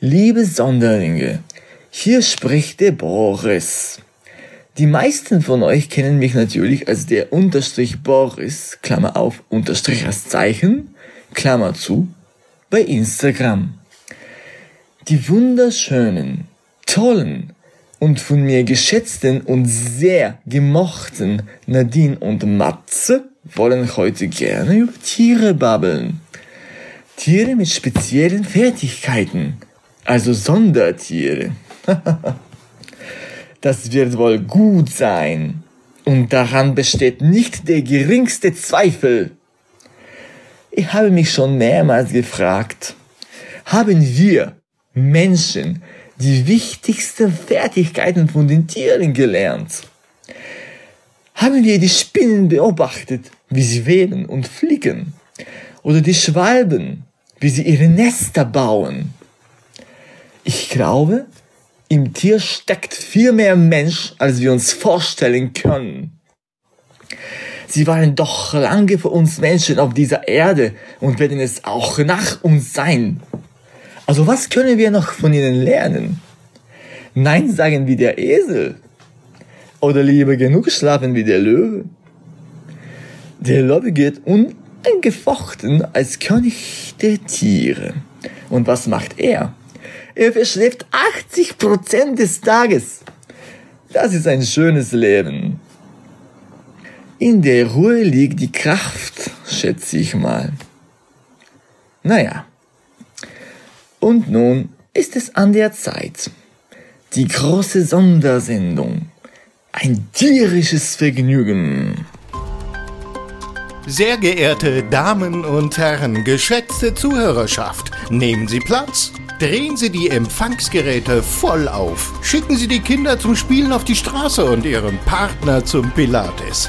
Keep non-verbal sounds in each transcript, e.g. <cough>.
Liebe Sonderlinge, hier spricht der Boris. Die meisten von euch kennen mich natürlich als der Unterstrich Boris, Klammer auf, Unterstrich als Zeichen, Klammer zu, bei Instagram. Die wunderschönen, tollen und von mir geschätzten und sehr gemochten Nadine und Matze wollen heute gerne über Tiere babbeln. Tiere mit speziellen Fertigkeiten, also Sondertiere. <laughs> das wird wohl gut sein. Und daran besteht nicht der geringste Zweifel. Ich habe mich schon mehrmals gefragt, haben wir Menschen die wichtigsten Fertigkeiten von den Tieren gelernt? Haben wir die Spinnen beobachtet, wie sie weben und fliegen? Oder die Schwalben, wie sie ihre Nester bauen? Ich glaube, im Tier steckt viel mehr Mensch, als wir uns vorstellen können. Sie waren doch lange vor uns Menschen auf dieser Erde und werden es auch nach uns sein. Also was können wir noch von ihnen lernen? Nein sagen wie der Esel. Oder lieber genug schlafen wie der Löwe. Der Löwe geht unangefochten als König der Tiere. Und was macht er? Er verschläft 80 Prozent des Tages. Das ist ein schönes Leben. In der Ruhe liegt die Kraft, schätze ich mal. Naja. Und nun ist es an der Zeit. Die große Sondersendung. Ein tierisches Vergnügen. Sehr geehrte Damen und Herren, geschätzte Zuhörerschaft, nehmen Sie Platz. Drehen Sie die Empfangsgeräte voll auf. Schicken Sie die Kinder zum Spielen auf die Straße und Ihren Partner zum Pilates.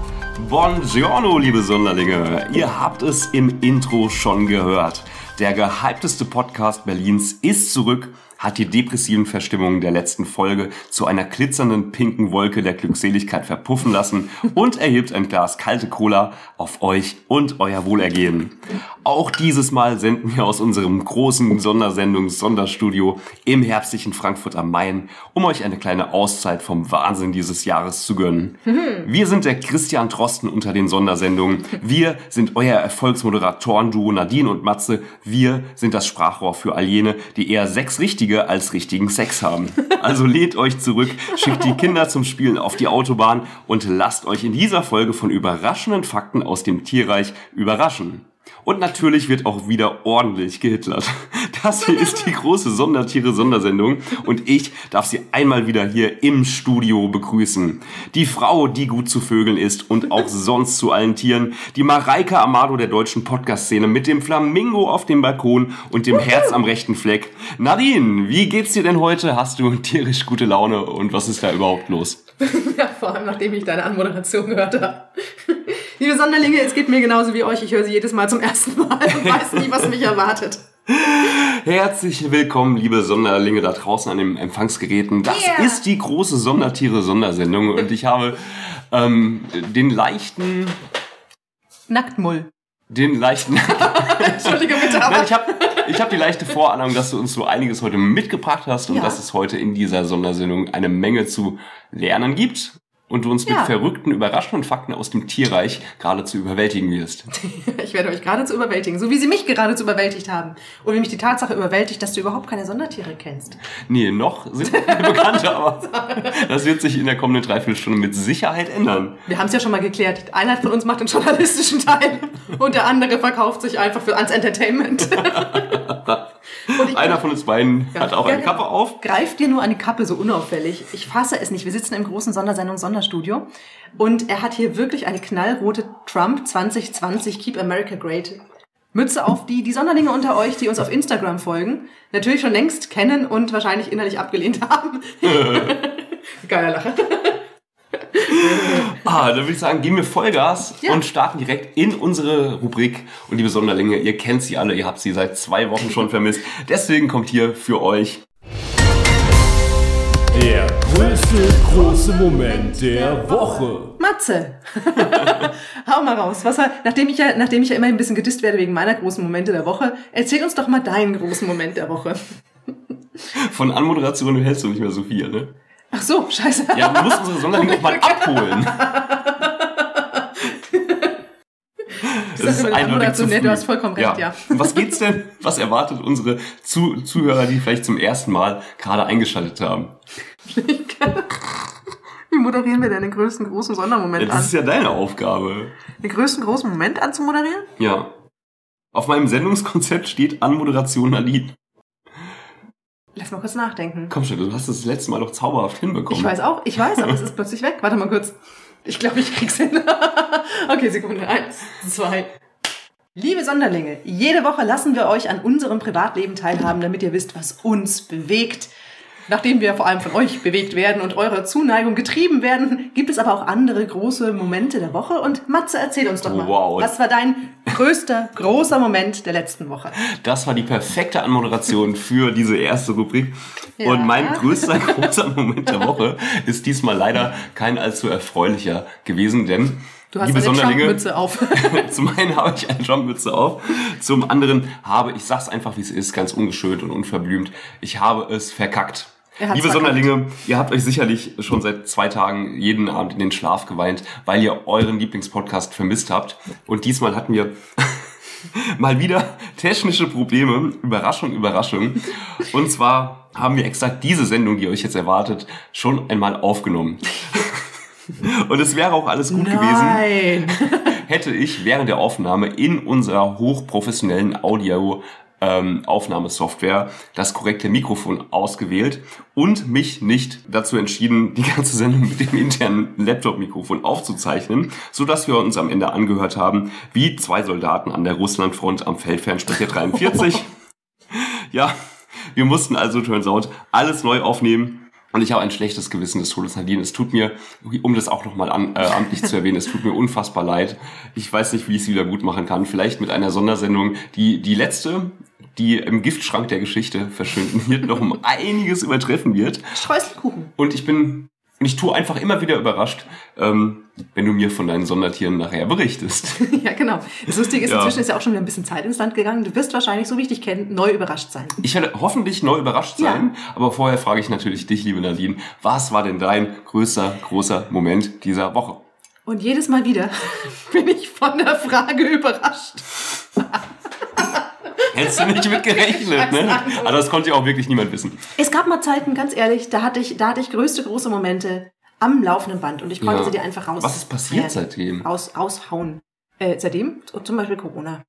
Buongiorno, liebe Sonderlinge. Ihr habt es im Intro schon gehört. Der gehypteste Podcast Berlins ist zurück hat die depressiven Verstimmungen der letzten Folge zu einer glitzernden pinken Wolke der Glückseligkeit verpuffen lassen und erhebt ein Glas kalte Cola auf euch und euer Wohlergehen. Auch dieses Mal senden wir aus unserem großen Sondersendungs-Sonderstudio im herbstlichen Frankfurt am Main, um euch eine kleine Auszeit vom Wahnsinn dieses Jahres zu gönnen. Wir sind der Christian Trosten unter den Sondersendungen. Wir sind euer Erfolgsmoderatoren-Duo Nadine und Matze. Wir sind das Sprachrohr für all jene, die eher sechs richtige Richtige als richtigen Sex haben. Also lehnt euch zurück, schickt die Kinder zum Spielen auf die Autobahn und lasst euch in dieser Folge von überraschenden Fakten aus dem Tierreich überraschen. Und natürlich wird auch wieder ordentlich gehitlert. Das hier ist die große Sondertiere-Sondersendung und ich darf sie einmal wieder hier im Studio begrüßen. Die Frau, die gut zu Vögeln ist und auch sonst zu allen Tieren. Die Mareike Amado der deutschen Podcast-Szene mit dem Flamingo auf dem Balkon und dem Herz am rechten Fleck. Nadine, wie geht's dir denn heute? Hast du tierisch gute Laune und was ist da überhaupt los? <laughs> ja, vor allem nachdem ich deine Anmoderation gehört habe. Liebe Sonderlinge, es geht mir genauso wie euch. Ich höre sie jedes Mal zum ersten Mal und weiß nicht, was mich erwartet. Herzlich willkommen, liebe Sonderlinge da draußen an den Empfangsgeräten. Das Yeah. ist die große Sondertiere-Sondersendung und ich habe ähm, den leichten, Nacktmull. den leichten, <laughs> Entschuldige bitte, aber Nein, ich habe ich hab die leichte Vorahnung, dass du uns so einiges heute mitgebracht hast und Ja. dass es heute in dieser Sondersendung eine Menge zu lernen gibt und du uns mit Ja. verrückten, überraschenden Fakten aus dem Tierreich geradezu überwältigen wirst. <laughs> ich werde euch geradezu überwältigen. So wie sie mich geradezu überwältigt haben. Und wie mich die Tatsache überwältigt, dass du überhaupt keine Sondertiere kennst. Nee, noch sind wir keine Bekannte, aber <laughs> das wird sich in der kommenden Dreiviertelstunde mit Sicherheit ändern. Wir haben es ja schon mal geklärt. Einer von uns macht den journalistischen Teil und der andere verkauft sich einfach für ans Entertainment. <laughs> Einer von uns beiden Ja. hat auch eine. Kappe auf. Greift dir nur an die Kappe so unauffällig. Ich fasse es nicht. Wir sitzen im großen Sondersendung Sonderstudio und er hat hier wirklich eine knallrote Trump 2020 Keep America Great Mütze auf, die die Sonderlinge unter euch, die uns auf Instagram folgen, natürlich schon längst kennen und wahrscheinlich innerlich abgelehnt haben. <laughs> Geiler Lacher. Dann würde ich sagen, geben wir Vollgas Ja. und starten direkt in unsere Rubrik. Und liebe Sonderlinge, ihr kennt sie alle, ihr habt sie seit zwei Wochen schon vermisst. Deswegen kommt hier für euch Der größte große Moment der Woche. Matze, <laughs> hau mal raus. Was war, nachdem ich ja, nachdem ich ja immer ein bisschen gedisst werde wegen meiner großen Momente der Woche, erzähl uns doch mal deinen großen Moment der Woche. von Anmoderation hältst du nicht mehr so viel, ne? Ach so, scheiße. Ja, du musst unsere Sonderlinge auch mal abholen. Sag immer, Anmoderation, nee, früh. du hast vollkommen recht, ja. Und was geht's denn? Was erwartet unsere Zu Zuhörer, die vielleicht zum ersten Mal gerade eingeschaltet haben? Wie moderieren wir denn den größten großen Sondermoment Ja, das ist an? ja deine Aufgabe. Den größten großen Moment anzumoderieren? Ja. Auf meinem Sendungskonzept steht Anmoderation Nadine. Lass mal kurz nachdenken. Komm schon, du hast das letzte Mal doch zauberhaft hinbekommen. Ich weiß auch, ich weiß, aber es ist plötzlich weg. Warte mal kurz. Ich glaube, ich krieg's hin. <laughs> okay, Sekunde. Eins, zwei. Liebe Sonderlinge, jede Woche lassen wir euch an unserem Privatleben teilhaben, damit ihr wisst, was uns bewegt. Nachdem wir vor allem von euch bewegt werden und eurer Zuneigung getrieben werden, gibt es aber auch andere große Momente der Woche. Und Matze, erzähl uns doch mal, Wow. was war dein größter, großer Moment der letzten Woche? Das war die perfekte Anmoderation für diese erste Rubrik. Ja. Und mein größter <laughs> großer Moment der Woche ist diesmal leider kein allzu erfreulicher gewesen, denn Du hast liebe eine Sonderlinge, Trumpmütze auf. <laughs> zum einen habe ich eine Trumpmütze auf, zum anderen habe, ich sag's einfach wie es ist, ganz ungeschönt und unverblümt, ich habe es verkackt. Er Liebe. Sonderlinge, ihr habt euch sicherlich schon seit zwei Tagen jeden Abend in den Schlaf geweint, weil ihr euren Lieblingspodcast vermisst habt. Und diesmal hatten wir <laughs> mal wieder technische Probleme. Überraschung, Überraschung. Und zwar haben wir exakt diese Sendung, die euch jetzt erwartet, schon einmal aufgenommen. Und es wäre auch alles gut gewesen, Nein. <laughs> hätte ich während der Aufnahme in unserer hochprofessionellen Audio ähm, Aufnahmesoftware das korrekte Mikrofon ausgewählt und mich nicht dazu entschieden, die ganze Sendung mit dem internen Laptop-Mikrofon aufzuzeichnen, so dass wir uns am Ende angehört haben, wie zwei Soldaten an der Russlandfront am Feldfernsprecher 43. <laughs> ja, wir mussten also, turns out, alles neu aufnehmen. Und ich habe ein schlechtes Gewissen des Todes, Nadine. Es tut mir, um das auch nochmal an, äh, amtlich zu erwähnen, es tut mir unfassbar leid. Ich weiß nicht, wie ich es wieder gut machen kann. Vielleicht mit einer Sondersendung, die die letzte, die im Giftschrank der Geschichte verschwinden wird, noch um einiges übertreffen wird. Streuselkuchen. Und ich bin, und ich tue einfach immer wieder überrascht, ähm, wenn du mir von deinen Sondertieren nachher berichtest. <laughs> Ja, genau. Das Lustige ist, Ja. inzwischen ist ja auch schon wieder ein bisschen Zeit ins Land gegangen. Du wirst wahrscheinlich, so wie ich dich kenne, neu überrascht sein. Ich werde hoffentlich neu überrascht Ja. sein, aber vorher frage ich natürlich dich, liebe Nadine, was war denn dein größter, großer Moment dieser Woche? Und jedes Mal wieder <laughs> bin ich von der Frage überrascht. <laughs> Hättest du nicht mit gerechnet, ne? Aber das konnte ja auch wirklich niemand wissen. Es gab mal Zeiten, ganz ehrlich, da hatte ich, da hatte ich größte, große Momente am laufenden Band und ich konnte Ja. sie dir einfach raus. Was ist passiert äh, seitdem? Raus, raushauen. Äh, seitdem? Zum Beispiel Corona.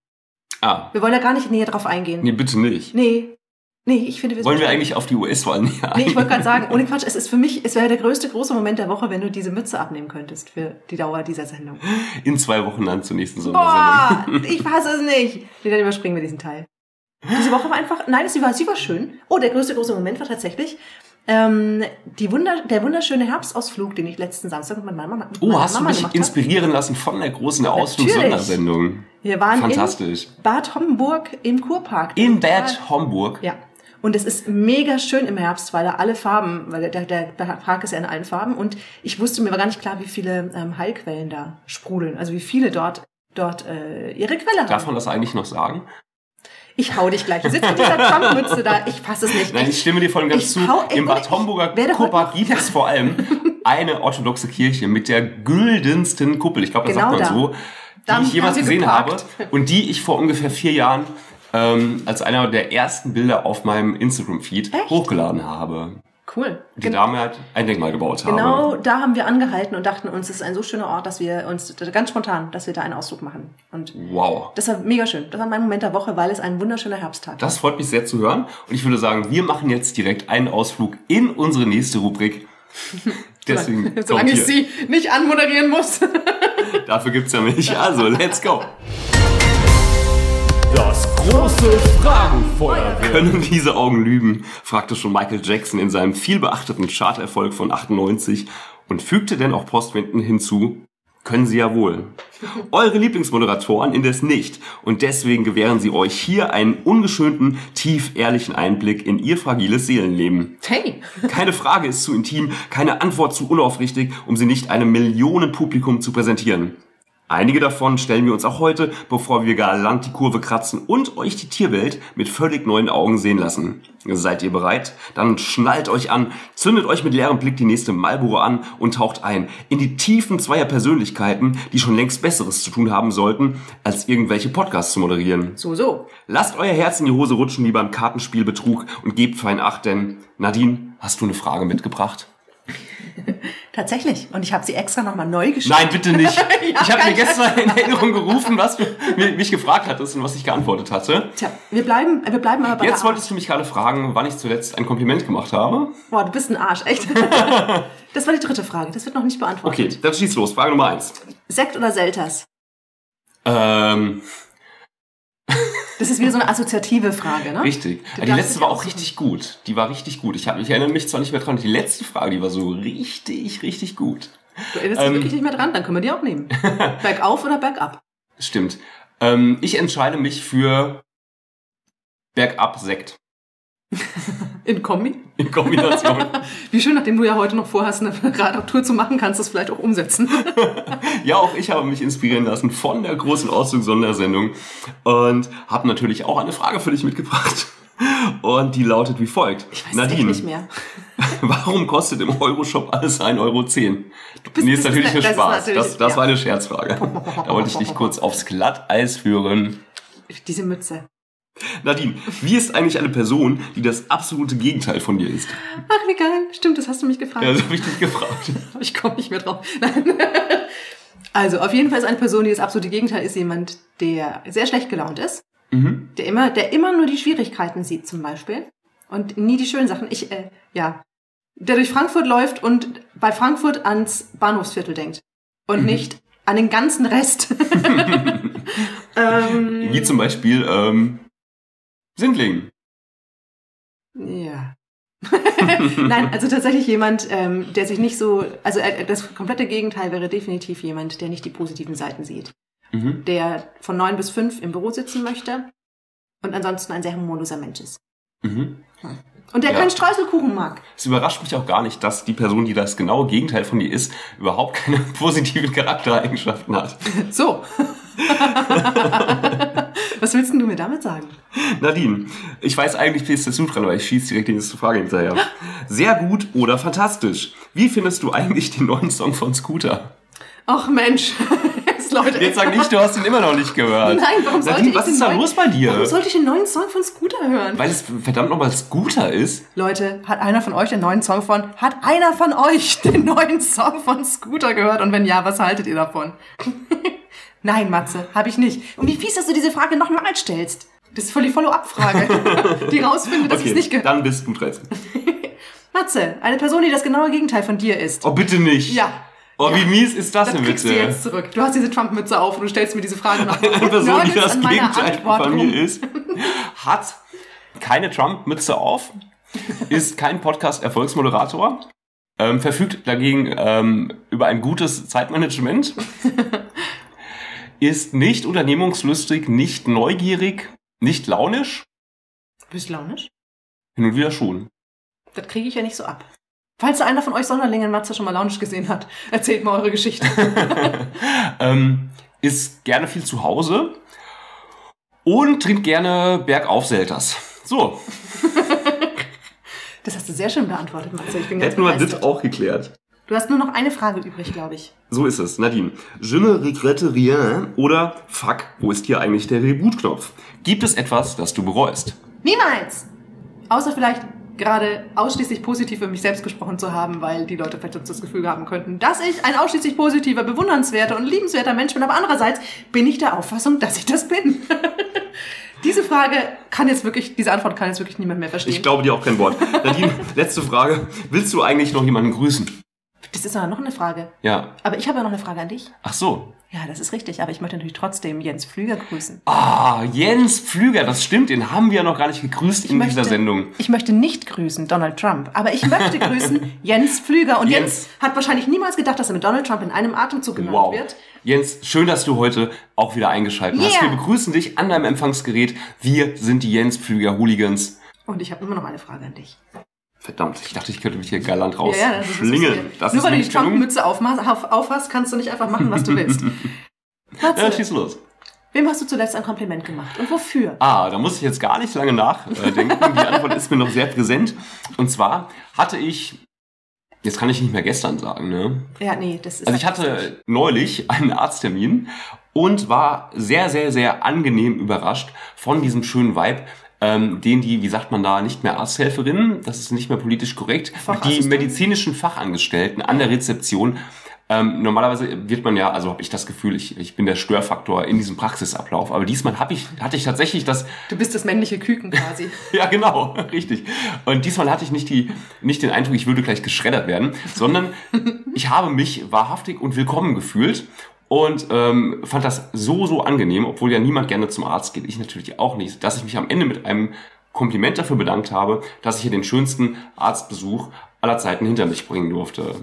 Ah, Wir wollen da gar nicht näher drauf eingehen. nee, bitte nicht. Nee. Nee, ich finde, wir Wollen wir eigentlich auf die US-Wahl näher Nee, ich wollte gerade sagen, ohne Quatsch, es ist für mich, es wäre der größte große Moment der Woche, wenn du diese Mütze abnehmen könntest für die Dauer dieser Sendung. In zwei Wochen dann zur nächsten Sondersendung. Boah, <laughs> ich fasse es nicht. Nee, dann überspringen wir diesen Teil. Diese Woche war einfach, nein, sie war, sie war schön. Oh, der größte große Moment war tatsächlich ähm, die Wunder, der wunderschöne Herbstausflug, den ich letzten Samstag mit meiner Mama, mit Oh, meiner hast du Mama dich gemacht habe. inspirieren lassen von der großen. Ausflugssondersendung? Wir waren Fantastisch. in Bad Homburg im Kurpark. In Bad Homburg. Ja. Und es ist mega schön im Herbst, weil da alle Farben, weil der, der, der Park ist ja in allen Farben. Und ich wusste, mir war gar nicht klar, wie viele ähm, Heilquellen da sprudeln. Also wie viele dort, dort äh, ihre Quelle Darf haben. man das eigentlich noch sagen? Ich hau dich gleich. Du sitzt mit dieser Trump-Mütze da. Ich fasse es nicht. Nein, ich stimme dir voll und ganz ich zu. hau- Im Bad ich Homburger noch- gibt es vor allem eine orthodoxe Kirche mit der güldensten Kuppel. Ich glaube, das Genau sagt man da. so. Die ich haben jemals gesehen habe geparkt. und die ich vor ungefähr vier Jahren ähm, als einer der ersten Bilder auf meinem Instagram-Feed hochgeladen habe. Cool. Die Dame hat ein Denkmal gebaut habe. Genau da haben wir angehalten und dachten uns, es ist ein so schöner Ort, dass wir uns ganz spontan, dass wir da einen Ausflug machen. Und Wow. das war mega schön. Das war mein Moment der Woche, weil es ein wunderschöner Herbsttag. Das freut mich sehr zu hören. Und ich würde sagen, wir machen jetzt direkt einen Ausflug in unsere nächste Rubrik. <laughs> Deswegen kommt Solange ich sie nicht anmoderieren muss. Dafür gibt's ja mich. Also, let's go. Das große Fragenfeuerwerk. Können diese Augen lügen? fragte schon Michael Jackson in seinem vielbeachteten Charterfolg von 98 und fügte denn auch postwendend hinzu, Können sie ja wohl. Eure Lieblingsmoderatoren indes nicht. Und deswegen gewähren sie euch hier einen ungeschönten, tief ehrlichen Einblick in ihr fragiles Seelenleben. Hey, Keine Frage ist zu intim, keine Antwort zu unaufrichtig, um sie nicht einem Millionenpublikum zu präsentieren. Einige davon stellen wir uns auch heute, bevor wir galant die Kurve kratzen und euch die Tierwelt mit völlig neuen Augen sehen lassen. Seid ihr bereit? Dann schnallt euch an, zündet euch mit leerem Blick die nächste Marlboro an und taucht ein in die Tiefen zweier Persönlichkeiten, die schon längst Besseres zu tun haben sollten, als irgendwelche Podcasts zu moderieren. so, so. Lasst euer Herz in die Hose rutschen wie beim Kartenspiel Betrug und gebt fein Acht, denn Nadine, hast du eine Frage mitgebracht? <laughs> Tatsächlich. Und ich habe sie extra nochmal neu geschrieben. Nein, bitte nicht. <laughs> Ja, ich habe mir gestern in Erinnerung gerufen, was du mi- mich gefragt hattest und was ich geantwortet hatte. Tja, wir bleiben, wir bleiben aber bei Jetzt wolltest du mich gerade fragen, wann ich zuletzt ein Kompliment gemacht habe. Boah, du bist ein Arsch, echt. <laughs> das war die dritte Frage. Das wird noch nicht beantwortet. Okay, dann schieß los. Frage Nummer eins. Sekt oder Selters? Ähm, Das ist wieder so eine assoziative Frage, ne? richtig. Die darfst letzte war auch richtig gut. Die war richtig gut. Ich, hab, ich erinnere mich zwar nicht mehr dran. Die letzte Frage, die war so richtig, richtig gut. Du erinnerst Ähm. dich wirklich nicht mehr dran, dann können wir die auch nehmen. <laughs> Bergauf oder bergab? Stimmt. Ähm, ich entscheide mich für Bergab Sekt. <laughs> In Kombi? In Kombination. <laughs> Wie schön, nachdem du ja heute noch vorhast, eine Radtour zu machen, kannst du es vielleicht auch umsetzen. <laughs> Ja, auch ich habe mich inspirieren lassen von der großen Auszug-Sondersendung und habe natürlich auch eine Frage für dich mitgebracht. Und die lautet wie folgt. Ich weiß Nadine, nicht mehr. warum kostet im Euroshop alles 1,10 Euro? bist- nee, ist natürlich das ist Spaß. natürlich- das das ja. war eine Scherzfrage. Da wollte ich dich kurz aufs Glatteis führen. Diese Mütze. Nadine, wie ist eigentlich eine Person, die das absolute Gegenteil von dir ist? Ach, geil. Stimmt, das hast du mich gefragt. Ja, das habe ich dich gefragt. <laughs> Ich komme nicht mehr drauf. Nein. <laughs> Also, auf jeden Fall ist eine Person, die das absolute Gegenteil ist, jemand, der sehr schlecht gelaunt ist. Mhm. Der immer, der immer nur die Schwierigkeiten sieht, zum Beispiel. Und nie die schönen Sachen. Ich, äh, ja. Der durch Frankfurt läuft und bei Frankfurt ans Bahnhofsviertel denkt. Und nicht an den ganzen Rest. <laughs> ähm, Wie zum Beispiel ähm, Sindling. Ja. <laughs> Nein, also tatsächlich jemand, ähm, der sich nicht so, also äh, das komplette Gegenteil wäre definitiv jemand, der nicht die positiven Seiten sieht. Mhm. Der von neun bis fünf im Büro sitzen möchte und ansonsten ein sehr humorloser Mensch ist. Mhm. Und der Ja. keinen Streuselkuchen mag. Es überrascht mich auch gar nicht, dass die Person, die das genaue Gegenteil von dir ist, überhaupt keine <laughs> positiven Charaktereigenschaften hat. So. <laughs> Was willst denn du mir damit sagen? Nadine, ich weiß eigentlich, bist du dran, aber ich schieße direkt die nächste Frage hinterher. Sehr gut oder fantastisch? Wie findest du eigentlich den neuen Song von Scooter? Ach Mensch, <laughs> jetzt Leute. Jetzt sag nicht, du hast ihn immer noch nicht gehört. Nein, warum sollte Nadine, ich was ist da los bei dir? Warum sollte ich den neuen Song von Scooter hören? Weil es verdammt nochmal Scooter ist? Leute, hat einer von euch den neuen Song von, hat einer von euch den neuen Song von Scooter gehört? Und wenn ja, was haltet ihr davon? <laughs> Nein, Matze, habe ich nicht. Und wie fies, dass du diese Frage nochmal stellst. Das ist voll die Follow-up-Frage, <laughs> die rausfindet, dass ich es nicht gehört dann bist du dran. <laughs> Matze, eine Person, die das genaue Gegenteil von dir ist. Oh, bitte nicht. Ja. Oh, wie Ja. mies ist das, Das denn kriegst du bitte? jetzt zurück. Du hast diese Trump-Mütze auf und du stellst mir diese Frage nochmal. <laughs> Eine Person, die das Gegenteil Antwort von mir ist, hat keine Trump-Mütze auf, ist kein Podcast-Erfolgsmoderator, ähm, verfügt dagegen ähm, über ein gutes Zeitmanagement, ist nicht unternehmungslustig, nicht neugierig, nicht launisch, Bist du launisch? hin und wieder schon. Das kriege ich ja nicht so ab. Falls einer von euch Sonderlinge in Matze schon mal launisch gesehen hat, erzählt mal eure Geschichte. <laughs> ähm, ist gerne viel zu Hause und trinkt gerne Bergaufselters. So, <laughs> Das hast du sehr schön beantwortet, Matze. Ich bin ganz hätten wir das auch geklärt. Du hast nur noch eine Frage übrig, glaube ich. So ist es, Nadine. Je ne regrette rien oder Fuck, wo ist hier eigentlich der Reboot-Knopf? Gibt es etwas, das du bereust? Niemals! Außer vielleicht gerade ausschließlich positiv für mich selbst gesprochen zu haben, weil die Leute vielleicht das Gefühl haben könnten, dass ich ein ausschließlich positiver, bewundernswerter und liebenswerter Mensch bin. Aber andererseits bin ich der Auffassung, dass ich das bin. <laughs> diese Frage kann jetzt wirklich, diese Antwort kann jetzt wirklich niemand mehr verstehen. Ich glaube dir auch kein Wort. Nadine, <laughs> letzte Frage. Willst du eigentlich noch jemanden grüßen? Das ist noch eine Frage. Ja. Aber ich habe ja noch eine Frage an dich. Ach so. Ja, das ist richtig. Aber ich möchte natürlich trotzdem Jens Flüger grüßen. Ah, Jens Pflüger, das stimmt, den haben wir ja noch gar nicht gegrüßt in dieser Sendung. ich möchte nicht grüßen Donald Trump, aber ich möchte <laughs> grüßen Jens Flüger. Und Jens, Jens. hat wahrscheinlich niemals gedacht, dass er mit Donald Trump in einem Atemzug genannt Wow. wird. Jens, schön, dass du heute auch wieder eingeschaltet hast. Yeah. Wir begrüßen dich an deinem Empfangsgerät. Wir sind die Jens Pflüger Hooligans. Und ich habe immer noch eine Frage an dich. Verdammt, ich dachte, ich könnte mich hier galant das ist rausschlingeln. lustig. Das Nur ist weil du die. Trump-Mütze aufhast, kannst du nicht einfach machen, was du willst. <laughs> Ja, schieß los. wem hast du zuletzt ein Kompliment gemacht und wofür? Ah, da muss ich jetzt gar nicht lange nachdenken. Die <laughs> Antwort ist mir noch sehr präsent. Und zwar hatte ich, jetzt kann ich nicht mehr gestern sagen, ne? Ja, nee, das ist. Also ich hatte neulich einen Arzttermin und war sehr, sehr, sehr angenehm überrascht von diesem schönen Vibe, ähm, den die, wie sagt man da, nicht mehr Arzthelferinnen, das ist nicht mehr politisch korrekt, die medizinischen Fachangestellten an der Rezeption. Ähm, normalerweise wird man ja, also habe ich das Gefühl, ich, ich bin der Störfaktor in diesem Praxisablauf. Aber diesmal hab ich, hatte ich tatsächlich das Du bist das männliche Küken quasi. <laughs> ja, genau, <laughs> richtig. Und diesmal hatte ich nicht, die, nicht den Eindruck, ich würde gleich geschreddert werden, sondern <laughs> ich habe mich wahrhaftig und willkommen gefühlt und ähm, fand das so, so angenehm, obwohl ja niemand gerne zum Arzt geht, ich natürlich auch nicht, dass ich mich am Ende mit einem Kompliment dafür bedankt habe, dass ich hier den schönsten Arztbesuch aller Zeiten hinter mich bringen durfte.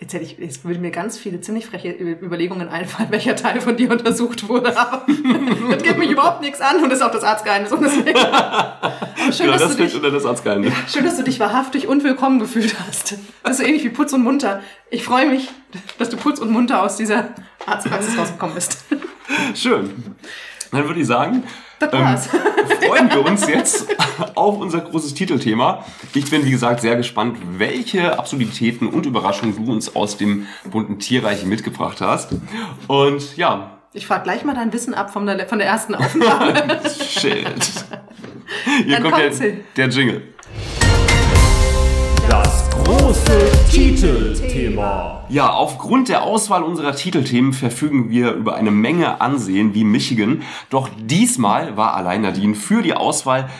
Jetzt hätte ich, jetzt würde mir ganz viele ziemlich freche Überlegungen einfallen, <laughs> welcher Teil von dir untersucht wurde, aber <laughs> das geht mich überhaupt nichts an und ist auch das Arztgeheimnis. Und deswegen. <laughs> Schön, Ja, dass das du dich, unter das Arztgeheimnis. schön, dass du dich wahrhaftig und willkommen gefühlt hast. Das ist so ähnlich wie Putz und Munter. Ich freue mich, dass du putz und munter aus dieser Arztpraxis rausgekommen bist. Schön. Dann würde ich sagen, Das ähm, war's. Freuen wir uns jetzt auf unser großes Titelthema. Ich bin, wie gesagt, sehr gespannt, welche Absurditäten und Überraschungen du uns aus dem bunten Tierreich mitgebracht hast. Und ja, Ich frage gleich mal dein Wissen ab von der, von der ersten Aufnahme. <laughs> shit. Hier Dann kommt der, kommt sie. der Jingle. Große Titelthema. Ja, aufgrund der Auswahl unserer Titelthemen verfügen wir über eine Menge Ansehen wie Michigan. Doch diesmal war allein Nadine für die Auswahl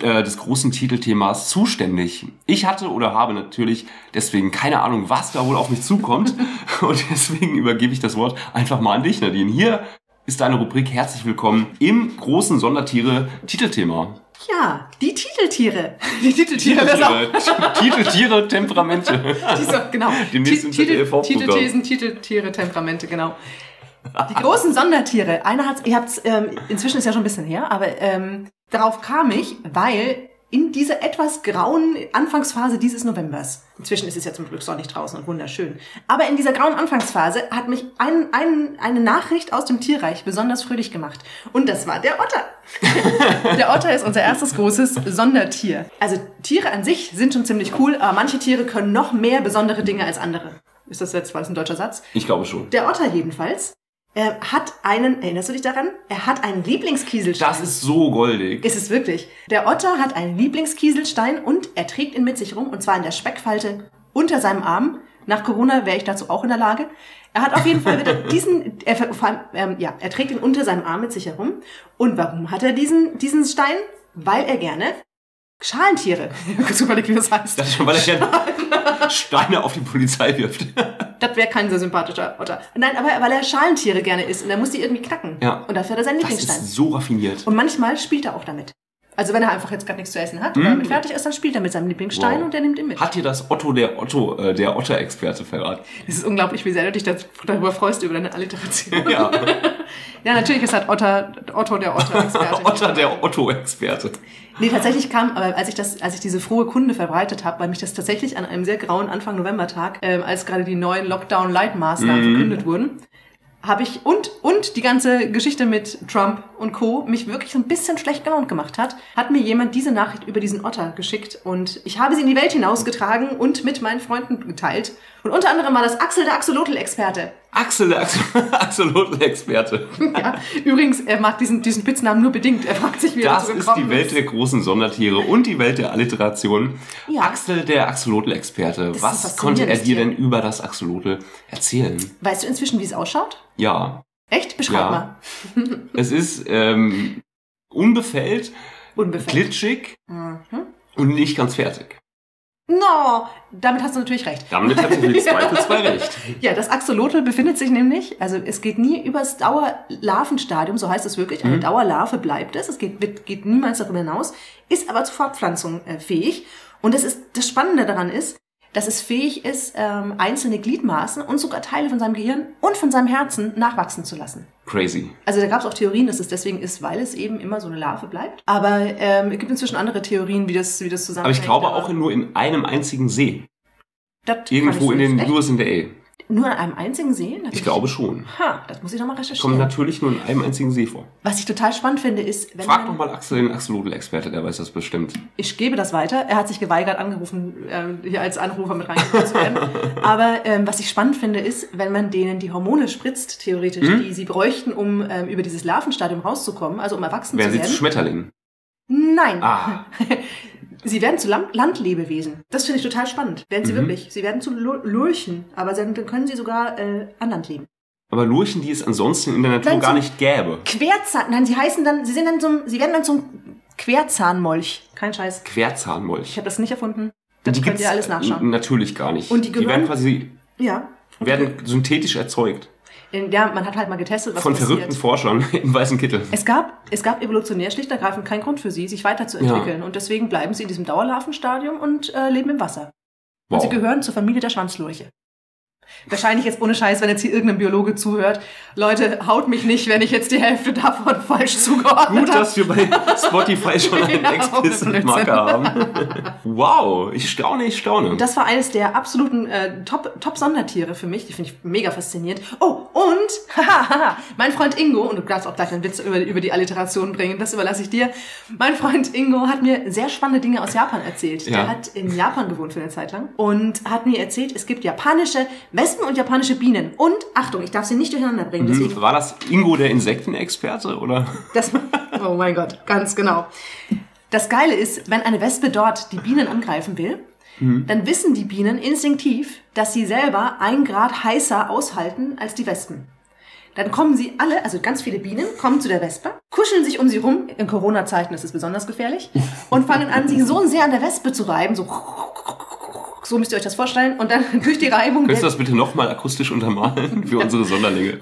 äh, des großen Titelthemas zuständig. Ich hatte oder habe natürlich deswegen keine Ahnung, was da wohl auf mich zukommt. <laughs> Und deswegen übergebe ich das Wort einfach mal an dich, Nadine. Hier ist deine Rubrik Herzlich willkommen im großen Sondertiere-Titelthema. Ja, die Titeltiere. Die Titeltiere. Titeltiere, Titeltiere, Temperamente. Diese, genau. Demnächst Titel. Titelthesen, Titeltiere, Temperamente, genau. Die großen Sondertiere. Einer hat's, ihr habt's, ähm, inzwischen ist ja schon ein bisschen her, aber ähm, darauf kam ich, weil in dieser etwas grauen Anfangsphase dieses Novembers, inzwischen ist es ja zum Glück sonnig draußen und wunderschön, aber in dieser grauen Anfangsphase hat mich ein, ein, eine Nachricht aus dem Tierreich besonders fröhlich gemacht. Und das war der Otter. <laughs> Der Otter ist unser erstes großes Sondertier. Also Tiere an sich sind schon ziemlich cool, aber manche Tiere können noch mehr besondere Dinge als andere. Ist das jetzt, war das ein deutscher Satz? Ich glaube schon. Der Otter jedenfalls äh, hat einen, erinnerst du dich daran? Er hat einen Lieblingskieselstein. Das ist so goldig. Ist es wirklich. Der Otter hat einen Lieblingskieselstein und er trägt ihn mit sich rum und zwar in der Speckfalte unter seinem Arm. Nach Corona wäre ich dazu auch in der Lage. Er hat auf jeden Fall wieder diesen, er, vor allem, ähm, ja, er trägt ihn unter seinem Arm mit sich herum. Und warum hat er diesen, diesen Stein? Weil er gerne Schalentiere, <laughs> überlegt, wie das heißt. Das ist schon, weil er gerne Steine auf die Polizei wirft. Das wäre kein sehr sympathischer Otter. Nein, aber weil er Schalentiere gerne isst und er muss die irgendwie knacken. Ja. Und dafür hat er seinen Das Lieblingsstein. ist so raffiniert. Und manchmal spielt er auch damit. Also wenn er einfach jetzt gerade nichts zu essen hat oder damit fertig ist, dann spielt er mit seinem Lieblingsstein Mhm. Wow. und der nimmt ihn mit. Hat dir das Otto der Otto, äh, der Otter-Experte verraten? Es ist unglaublich, wie sehr du dich das- darüber freust, über deine Alliteration. <laughs> Ja. Ja, natürlich ist halt Otter, Otto der Otter-Experte. <laughs> Otter der Otto-Experte. Nee, tatsächlich kam, aber als ich das, als ich diese frohe Kunde verbreitet habe, weil mich das tatsächlich an einem sehr grauen Anfang Novembertag, ähm, als gerade die neuen Lockdown-Light-Maßnahmen Mhm. verkündet wurden, habe ich und und die ganze Geschichte mit Trump und Co. mich wirklich so ein bisschen schlecht gelaunt gemacht hat, hat mir jemand diese Nachricht über diesen Otter geschickt und ich habe sie in die Welt hinausgetragen und mit meinen Freunden geteilt. Und unter anderem war das Axel der Axolotl-Experte. Axel der <laughs> Axolotl-Experte. <laughs> Ja, übrigens, er mag diesen, diesen Spitznamen nur bedingt. Er fragt sich, wie er Das ist die Welt ist. der großen Sondertiere und die Welt der Alliteration. Ja. Axel der Axolotl-Experte. Was konnte er dir denn über das Axolotl erzählen? Weißt du inzwischen, wie es ausschaut? Ja, Echt? Beschreib Ja. mal. es ist ähm, unbefällt, Unbefällt. glitschig Mhm. und nicht ganz fertig. No, damit hast du natürlich recht. Damit hat sie <laughs> zweifelsfrei recht. Ja, das Axolotl befindet sich nämlich, also es geht nie übers Dauerlarvenstadium, so heißt es wirklich, eine Dauerlarve bleibt es, es geht, wird, geht niemals darüber hinaus, ist aber zur Fortpflanzung äh, fähig. Und das, ist, das Spannende daran ist, dass es fähig ist, ähm, einzelne Gliedmaßen und sogar Teile von seinem Gehirn und von seinem Herzen nachwachsen zu lassen. Crazy. Also da gab es auch Theorien, dass es deswegen ist, weil es eben immer so eine Larve bleibt. Aber ähm, es gibt inzwischen andere Theorien, wie das, wie das Aber zusammenhängt. ich glaube auch in, nur in einem einzigen See. Irgendwo in den nicht- US in der A. Nur an einem einzigen See? Ich glaube schon. Ha, das muss ich nochmal recherchieren. natürlich nur in einem einzigen See vor. Was ich total spannend finde, ist, wenn Frag doch mal Axel, den Axolotl-Experte, der weiß das bestimmt. ich gebe das weiter. Er hat sich geweigert, angerufen, ähm, hier als Anrufer mit reingekommen zu werden. <laughs> Aber ähm, was ich spannend finde, ist, wenn man denen die Hormone spritzt, theoretisch, Mhm. die sie bräuchten, um ähm, über dieses Larvenstadium rauszukommen, also um erwachsen Werden zu sie werden. zu Schmetterlingen? Nein. Ah. <laughs> Sie werden zu Land Landlebewesen. Das finde ich total spannend. Werden Mhm. sie wirklich. Sie werden zu Lu- Lurchen, aber dann dann können sie sogar äh, an Land leben. Aber Lurchen, die es ansonsten in der Natur Nein, gar so- nicht gäbe. Querzahn, nein, sie heißen dann, sie sind dann zum, sie werden dann zum Querzahnmolch. Kein Scheiß. Ich Querzahnmolch. habe das nicht erfunden. Das Die könnt ihr alles nachschauen. Natürlich gar nicht. Und die die werden gehören- quasi Ja. werden synthetisch erzeugt In der, man hat halt mal getestet, was von passiert. verrückten Forschern <laughs> im weißen Kittel. Es gab, es gab evolutionär schlicht und ergreifend keinen Grund für sie, sich weiterzuentwickeln. Und deswegen bleiben sie in diesem Dauerlarvenstadium und äh, leben im Wasser. Und Wow. sie gehören zur Familie der Schwanzlurche. Wahrscheinlich jetzt ohne Scheiß, wenn jetzt hier irgendein Biologe zuhört. Leute, haut mich nicht, wenn ich jetzt die Hälfte davon <laughs> falsch zugeordnet Gut, habe. dass wir bei Spotify schon <laughs> einen Ja, explicit Marker haben. Wow, ich staune, ich staune. Das war eines der absoluten äh, Top- Top-Sondertiere für mich. Die finde ich mega faszinierend. Oh, und <laughs> haha, mein Freund Ingo, und du darfst auch gleich einen Witz über, über die Alliteration bringen, das überlasse ich dir. Mein Freund Ingo hat mir sehr spannende Dinge aus Japan erzählt. Ja. Der hat in Japan gewohnt für eine Zeit lang und hat mir erzählt, es gibt japanische Wespen und japanische Bienen. Und, Achtung, ich darf sie nicht durcheinander bringen. Deswegen Hm, War das Ingo der Insektenexperte oder? das, oh mein Gott, ganz genau. Das Geile ist, wenn eine Wespe dort die Bienen angreifen will, dann wissen die Bienen instinktiv, dass sie selber ein Grad heißer aushalten als die Wespen. Dann kommen sie alle, also ganz viele Bienen, kommen zu der Wespe, kuscheln sich um sie rum, in Corona-Zeiten ist es besonders gefährlich, und fangen an, sich so sehr an der Wespe zu reiben, so, so müsst ihr euch das vorstellen, und dann <laughs> durch die Reibung... Könntest du das bitte nochmal akustisch untermalen für unsere Sonderlinge?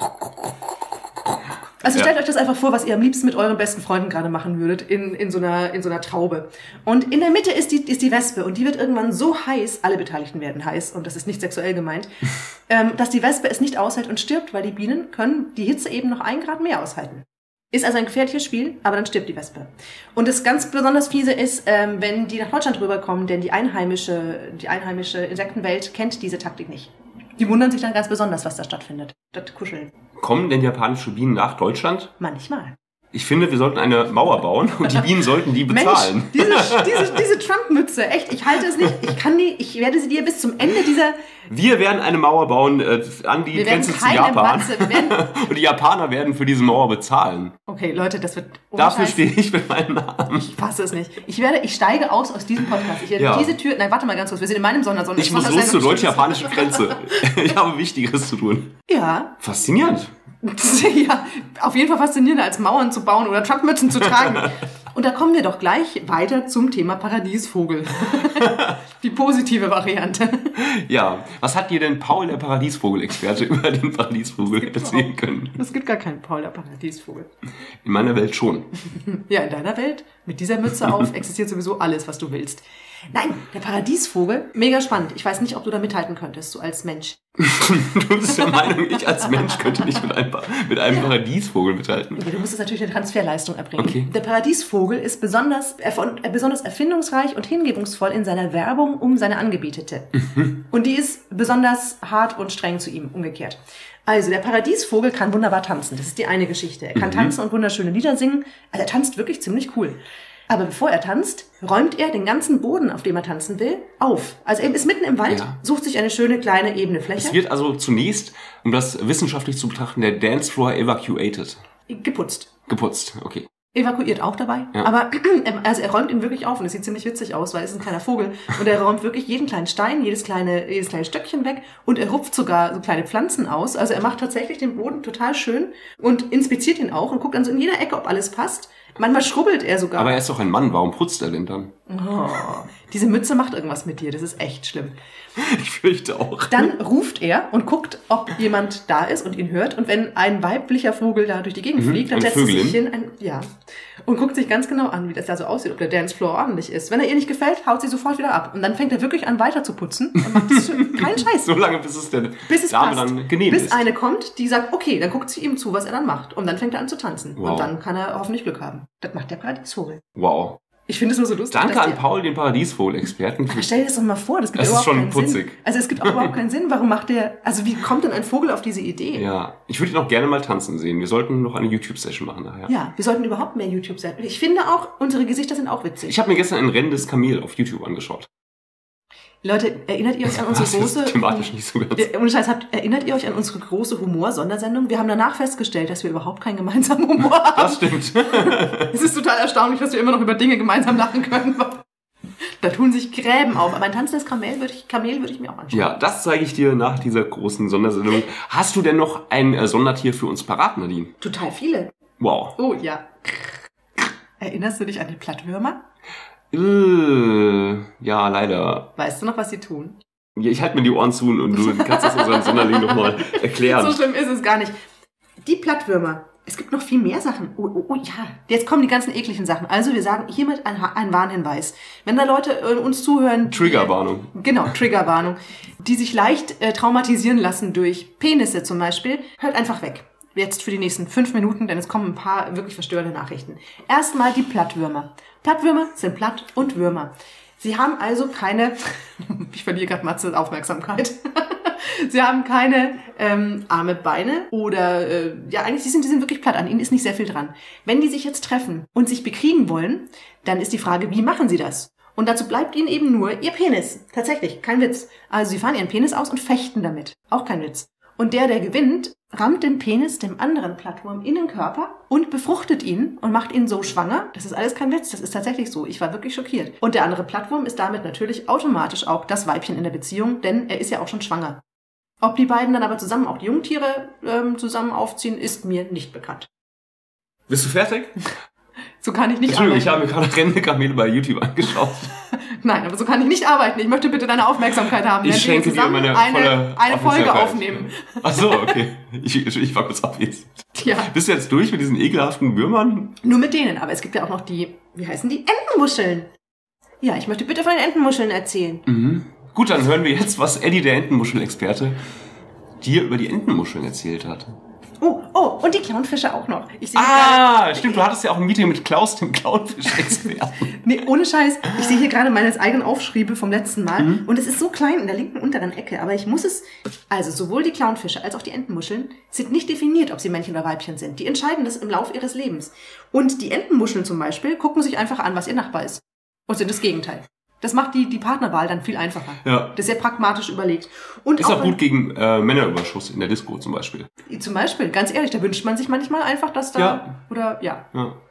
Also Ja. stellt euch das einfach vor, was ihr am liebsten mit euren besten Freunden gerade machen würdet in, in, so einer, in so einer Traube. Und in der Mitte ist die, ist die Wespe und die wird irgendwann so heiß, alle Beteiligten werden heiß und das ist nicht sexuell gemeint, <laughs> ähm, dass die Wespe es nicht aushält und stirbt, weil die Bienen können die Hitze eben noch ein Grad mehr aushalten. Ist also ein gefährliches Spiel, aber dann stirbt die Wespe. Und das ganz besonders fiese ist, ähm, wenn die nach Deutschland rüberkommen, denn die einheimische, die einheimische Insektenwelt kennt diese Taktik nicht. Die wundern sich dann ganz besonders, was da stattfindet. Das Kuscheln. Kommen denn japanische Bienen nach Deutschland? Manchmal. Ich finde, wir sollten eine Mauer bauen und die Bienen sollten die bezahlen. Mensch, diese, <laughs> diese, diese Trump-Mütze, echt, ich halte es nicht. Ich kann die, ich werde sie dir bis zum Ende dieser. Wir werden eine Mauer bauen äh, an die Grenze zu Japan. Matze, <laughs> und die Japaner werden für diese Mauer bezahlen. Okay, Leute, das wird. Dafür stehe ich mit meinem Namen. Ich fasse es nicht. Ich werde, ich steige aus aus diesem Podcast. Ich werde Ja. diese Tür. Nein, warte mal ganz kurz. Wir sind in meinem Sondersonder. Ich muss los zur deutsch-japanischen Grenze. <laughs> Ich habe Wichtigeres zu tun. Ja. Faszinierend. <laughs> ja, auf jeden Fall faszinierender als Mauern zu bauen oder Trump-Mützen zu tragen. <laughs> Und da kommen wir doch gleich weiter zum Thema Paradiesvogel. <laughs> Die positive Variante. Ja, was hat dir denn Paul, der Paradiesvogel-Experte, über den Paradiesvogel erzählen können? Es gibt gar keinen Paul, der Paradiesvogel. In meiner Welt schon. Ja, in deiner Welt, mit dieser Mütze auf, existiert sowieso alles, was du willst. Nein, der Paradiesvogel, mega spannend. Ich weiß nicht, ob du da mithalten könntest, so als Mensch. <laughs> Du bist der Meinung, ich als Mensch könnte nicht mit einem, mit einem Paradiesvogel mithalten. Okay, du musst jetzt natürlich eine Transferleistung erbringen. Okay. Der Paradiesvogel ist besonders, äh, besonders erfindungsreich und hingebungsvoll in seiner Werbung um seine Angebetete. Und die ist besonders hart und streng zu ihm, umgekehrt. Also, der Paradiesvogel kann wunderbar tanzen. Das ist die eine Geschichte. Er kann tanzen und wunderschöne Lieder singen. Also, er tanzt wirklich ziemlich cool. Aber bevor er tanzt, räumt er den ganzen Boden, auf dem er tanzen will, auf. Also er ist mitten im Wald, Ja. sucht sich eine schöne kleine ebene Es Fläche, wird also zunächst, um das wissenschaftlich zu betrachten, der Dancefloor evacuated. geputzt. Geputzt, okay. Evakuiert auch dabei. Ja. Aber <clears throat> er- also er räumt ihn wirklich auf und es sieht ziemlich witzig aus, weil es ist ein kleiner Vogel. Und er räumt wirklich jeden kleinen Stein, jedes kleine, jedes kleine Stöckchen weg und er rupft sogar so kleine Pflanzen aus. Also er macht tatsächlich den Boden total schön und inspiziert ihn auch und guckt dann so in jeder Ecke, ob alles passt. Manchmal schrubbelt er sogar. Aber er ist doch ein Mann, warum putzt er denn dann? oh, diese Mütze macht irgendwas mit dir, das ist echt schlimm. Ich fürchte auch. Dann ruft er und guckt, ob jemand da ist und ihn hört. Und wenn ein weiblicher Vogel da durch die Gegend Mhm, fliegt, dann setzt er sich hin ein, ja, und guckt sich ganz genau an, wie das da so aussieht, ob der Dancefloor ordentlich ist. Wenn er ihr nicht gefällt, haut sie sofort wieder ab. Und dann fängt er wirklich an, weiter zu putzen und macht das schön. <laughs> Kein Scheiß. So lange, bis es der Bis es Dame passt. dann genehm Bis ist. eine kommt, die sagt, okay, dann guckt sie ihm zu, was er dann macht. Und dann fängt er an zu tanzen. Wow. Und dann kann er hoffentlich Glück haben. Das macht der Paradiesvogel. Wow. Ich finde es nur so lustig. Danke an Paul, den Paradiesvogel-Experten. Stell dir das doch mal vor, das gibt Das ist schon keinen putzig. Sinn. Also es gibt auch überhaupt keinen Sinn. Warum macht der, also wie kommt denn ein Vogel auf diese Idee? Ja, ich würde ihn auch gerne mal tanzen sehen. Wir sollten noch eine YouTube-Session machen nachher. Ja, wir sollten überhaupt mehr YouTube sein. Ich finde auch, unsere Gesichter sind auch witzig. Ich habe mir gestern ein rennendes Kamel auf YouTube angeschaut. Leute, erinnert ihr euch an unsere Das ist große... thematisch nicht so ganz. Ohne Scheiß, habt, erinnert ihr euch an unsere große Humor-Sondersendung? Wir haben danach festgestellt, dass wir überhaupt keinen gemeinsamen Humor haben. Das stimmt. <laughs> Es ist total erstaunlich, dass wir immer noch über Dinge gemeinsam lachen können. <laughs> Da tun sich Gräben auf. Aber ein tanzendes Kamel würde ich, Kamel würde ich mir auch anschauen. Ja, das zeige ich dir nach dieser großen Sondersendung. Hast du denn noch ein äh, Sondertier für uns parat, Nadine? Total viele. Wow. Oh ja. Erinnerst du dich an die Plattwürmer? Äh, ja, leider. Weißt du noch, was sie tun? Ja, ich halte mir die Ohren zu und du kannst das unseren Sonderling nochmal <laughs> erklären. So schlimm ist es gar nicht. Die Plattwürmer. Es gibt noch viel mehr Sachen. Oh, oh, oh ja, jetzt kommen die ganzen ekligen Sachen. Also wir sagen hiermit ein, ein Warnhinweis. Wenn da Leute äh, uns zuhören... Triggerwarnung. Genau, Triggerwarnung. Die sich leicht äh, traumatisieren lassen durch Penisse zum Beispiel, hört einfach weg. Jetzt für die nächsten fünf Minuten, denn es kommen ein paar wirklich verstörende Nachrichten. Erstmal die Plattwürmer. Plattwürmer sind platt und Würmer. Sie haben also keine, <laughs> ich verliere gerade Matze Aufmerksamkeit. <laughs> Sie haben keine ähm, arme Beine oder äh, ja eigentlich die sind die sind wirklich platt. An ihnen ist nicht sehr viel dran. Wenn die sich jetzt treffen und sich bekriegen wollen, dann ist die Frage, wie machen sie das? Und dazu bleibt ihnen eben nur ihr Penis. Tatsächlich, kein Witz. Also sie fahren ihren Penis aus und fechten damit. Auch kein Witz. Und der, der gewinnt, rammt den Penis dem anderen Plattwurm in den Körper und befruchtet ihn und macht ihn so schwanger. Das ist alles kein Witz, das ist tatsächlich so. Ich war wirklich schockiert. Und der andere Plattwurm ist damit natürlich automatisch auch das Weibchen in der Beziehung, denn er ist ja auch schon schwanger. Ob die beiden dann aber zusammen auch die Jungtiere ähm, zusammen aufziehen, ist mir nicht bekannt. Bist du fertig? <laughs> So kann ich nicht Entschuldigung, ich arbeiten. habe mir gerade rennende Kamele bei YouTube angeschaut. <laughs> Nein, aber so kann ich nicht arbeiten. Ich möchte bitte deine Aufmerksamkeit haben. Ich schenke dir zusammen meine eine, eine Folge aufnehmen. Ach so, okay. Ich, ich, ich war kurz abwesend. Tja, Bist du jetzt durch mit diesen ekelhaften Würmern? nur mit denen. Aber es gibt ja auch noch die, wie heißen die? Entenmuscheln. Ja, ich möchte bitte von den Entenmuscheln erzählen. Mhm. Gut, dann hören wir jetzt, was Eddie, der Entenmuschel-Experte, dir über die Entenmuscheln erzählt hat. Oh, oh, und die Clownfische auch noch. Ich sehe Ah, gerade- stimmt, du hattest ja auch ein Meeting mit Klaus, dem Clownfisch-Experten. <laughs> Nee, ohne Scheiß. Ich sehe hier gerade meine eigenen Aufschriebe vom letzten Mal. Mhm. Und es ist so klein in der linken unteren Ecke. Aber ich muss es. Also, sowohl die Clownfische als auch die Entenmuscheln sind nicht definiert, ob sie Männchen oder Weibchen sind. Die entscheiden das im Laufe ihres Lebens. Und die Entenmuscheln zum Beispiel gucken sich einfach an, was ihr Nachbar ist. Und sind das Gegenteil. Das macht die, die Partnerwahl dann viel einfacher. Ja. Das ist sehr pragmatisch überlegt. Und Ist auch wenn- gut gegen äh, Männerüberschuss in der Disco zum Beispiel. Zum Beispiel, ganz ehrlich, da wünscht man sich manchmal einfach, dass da. Ja. Oder ja. Ja. <laughs>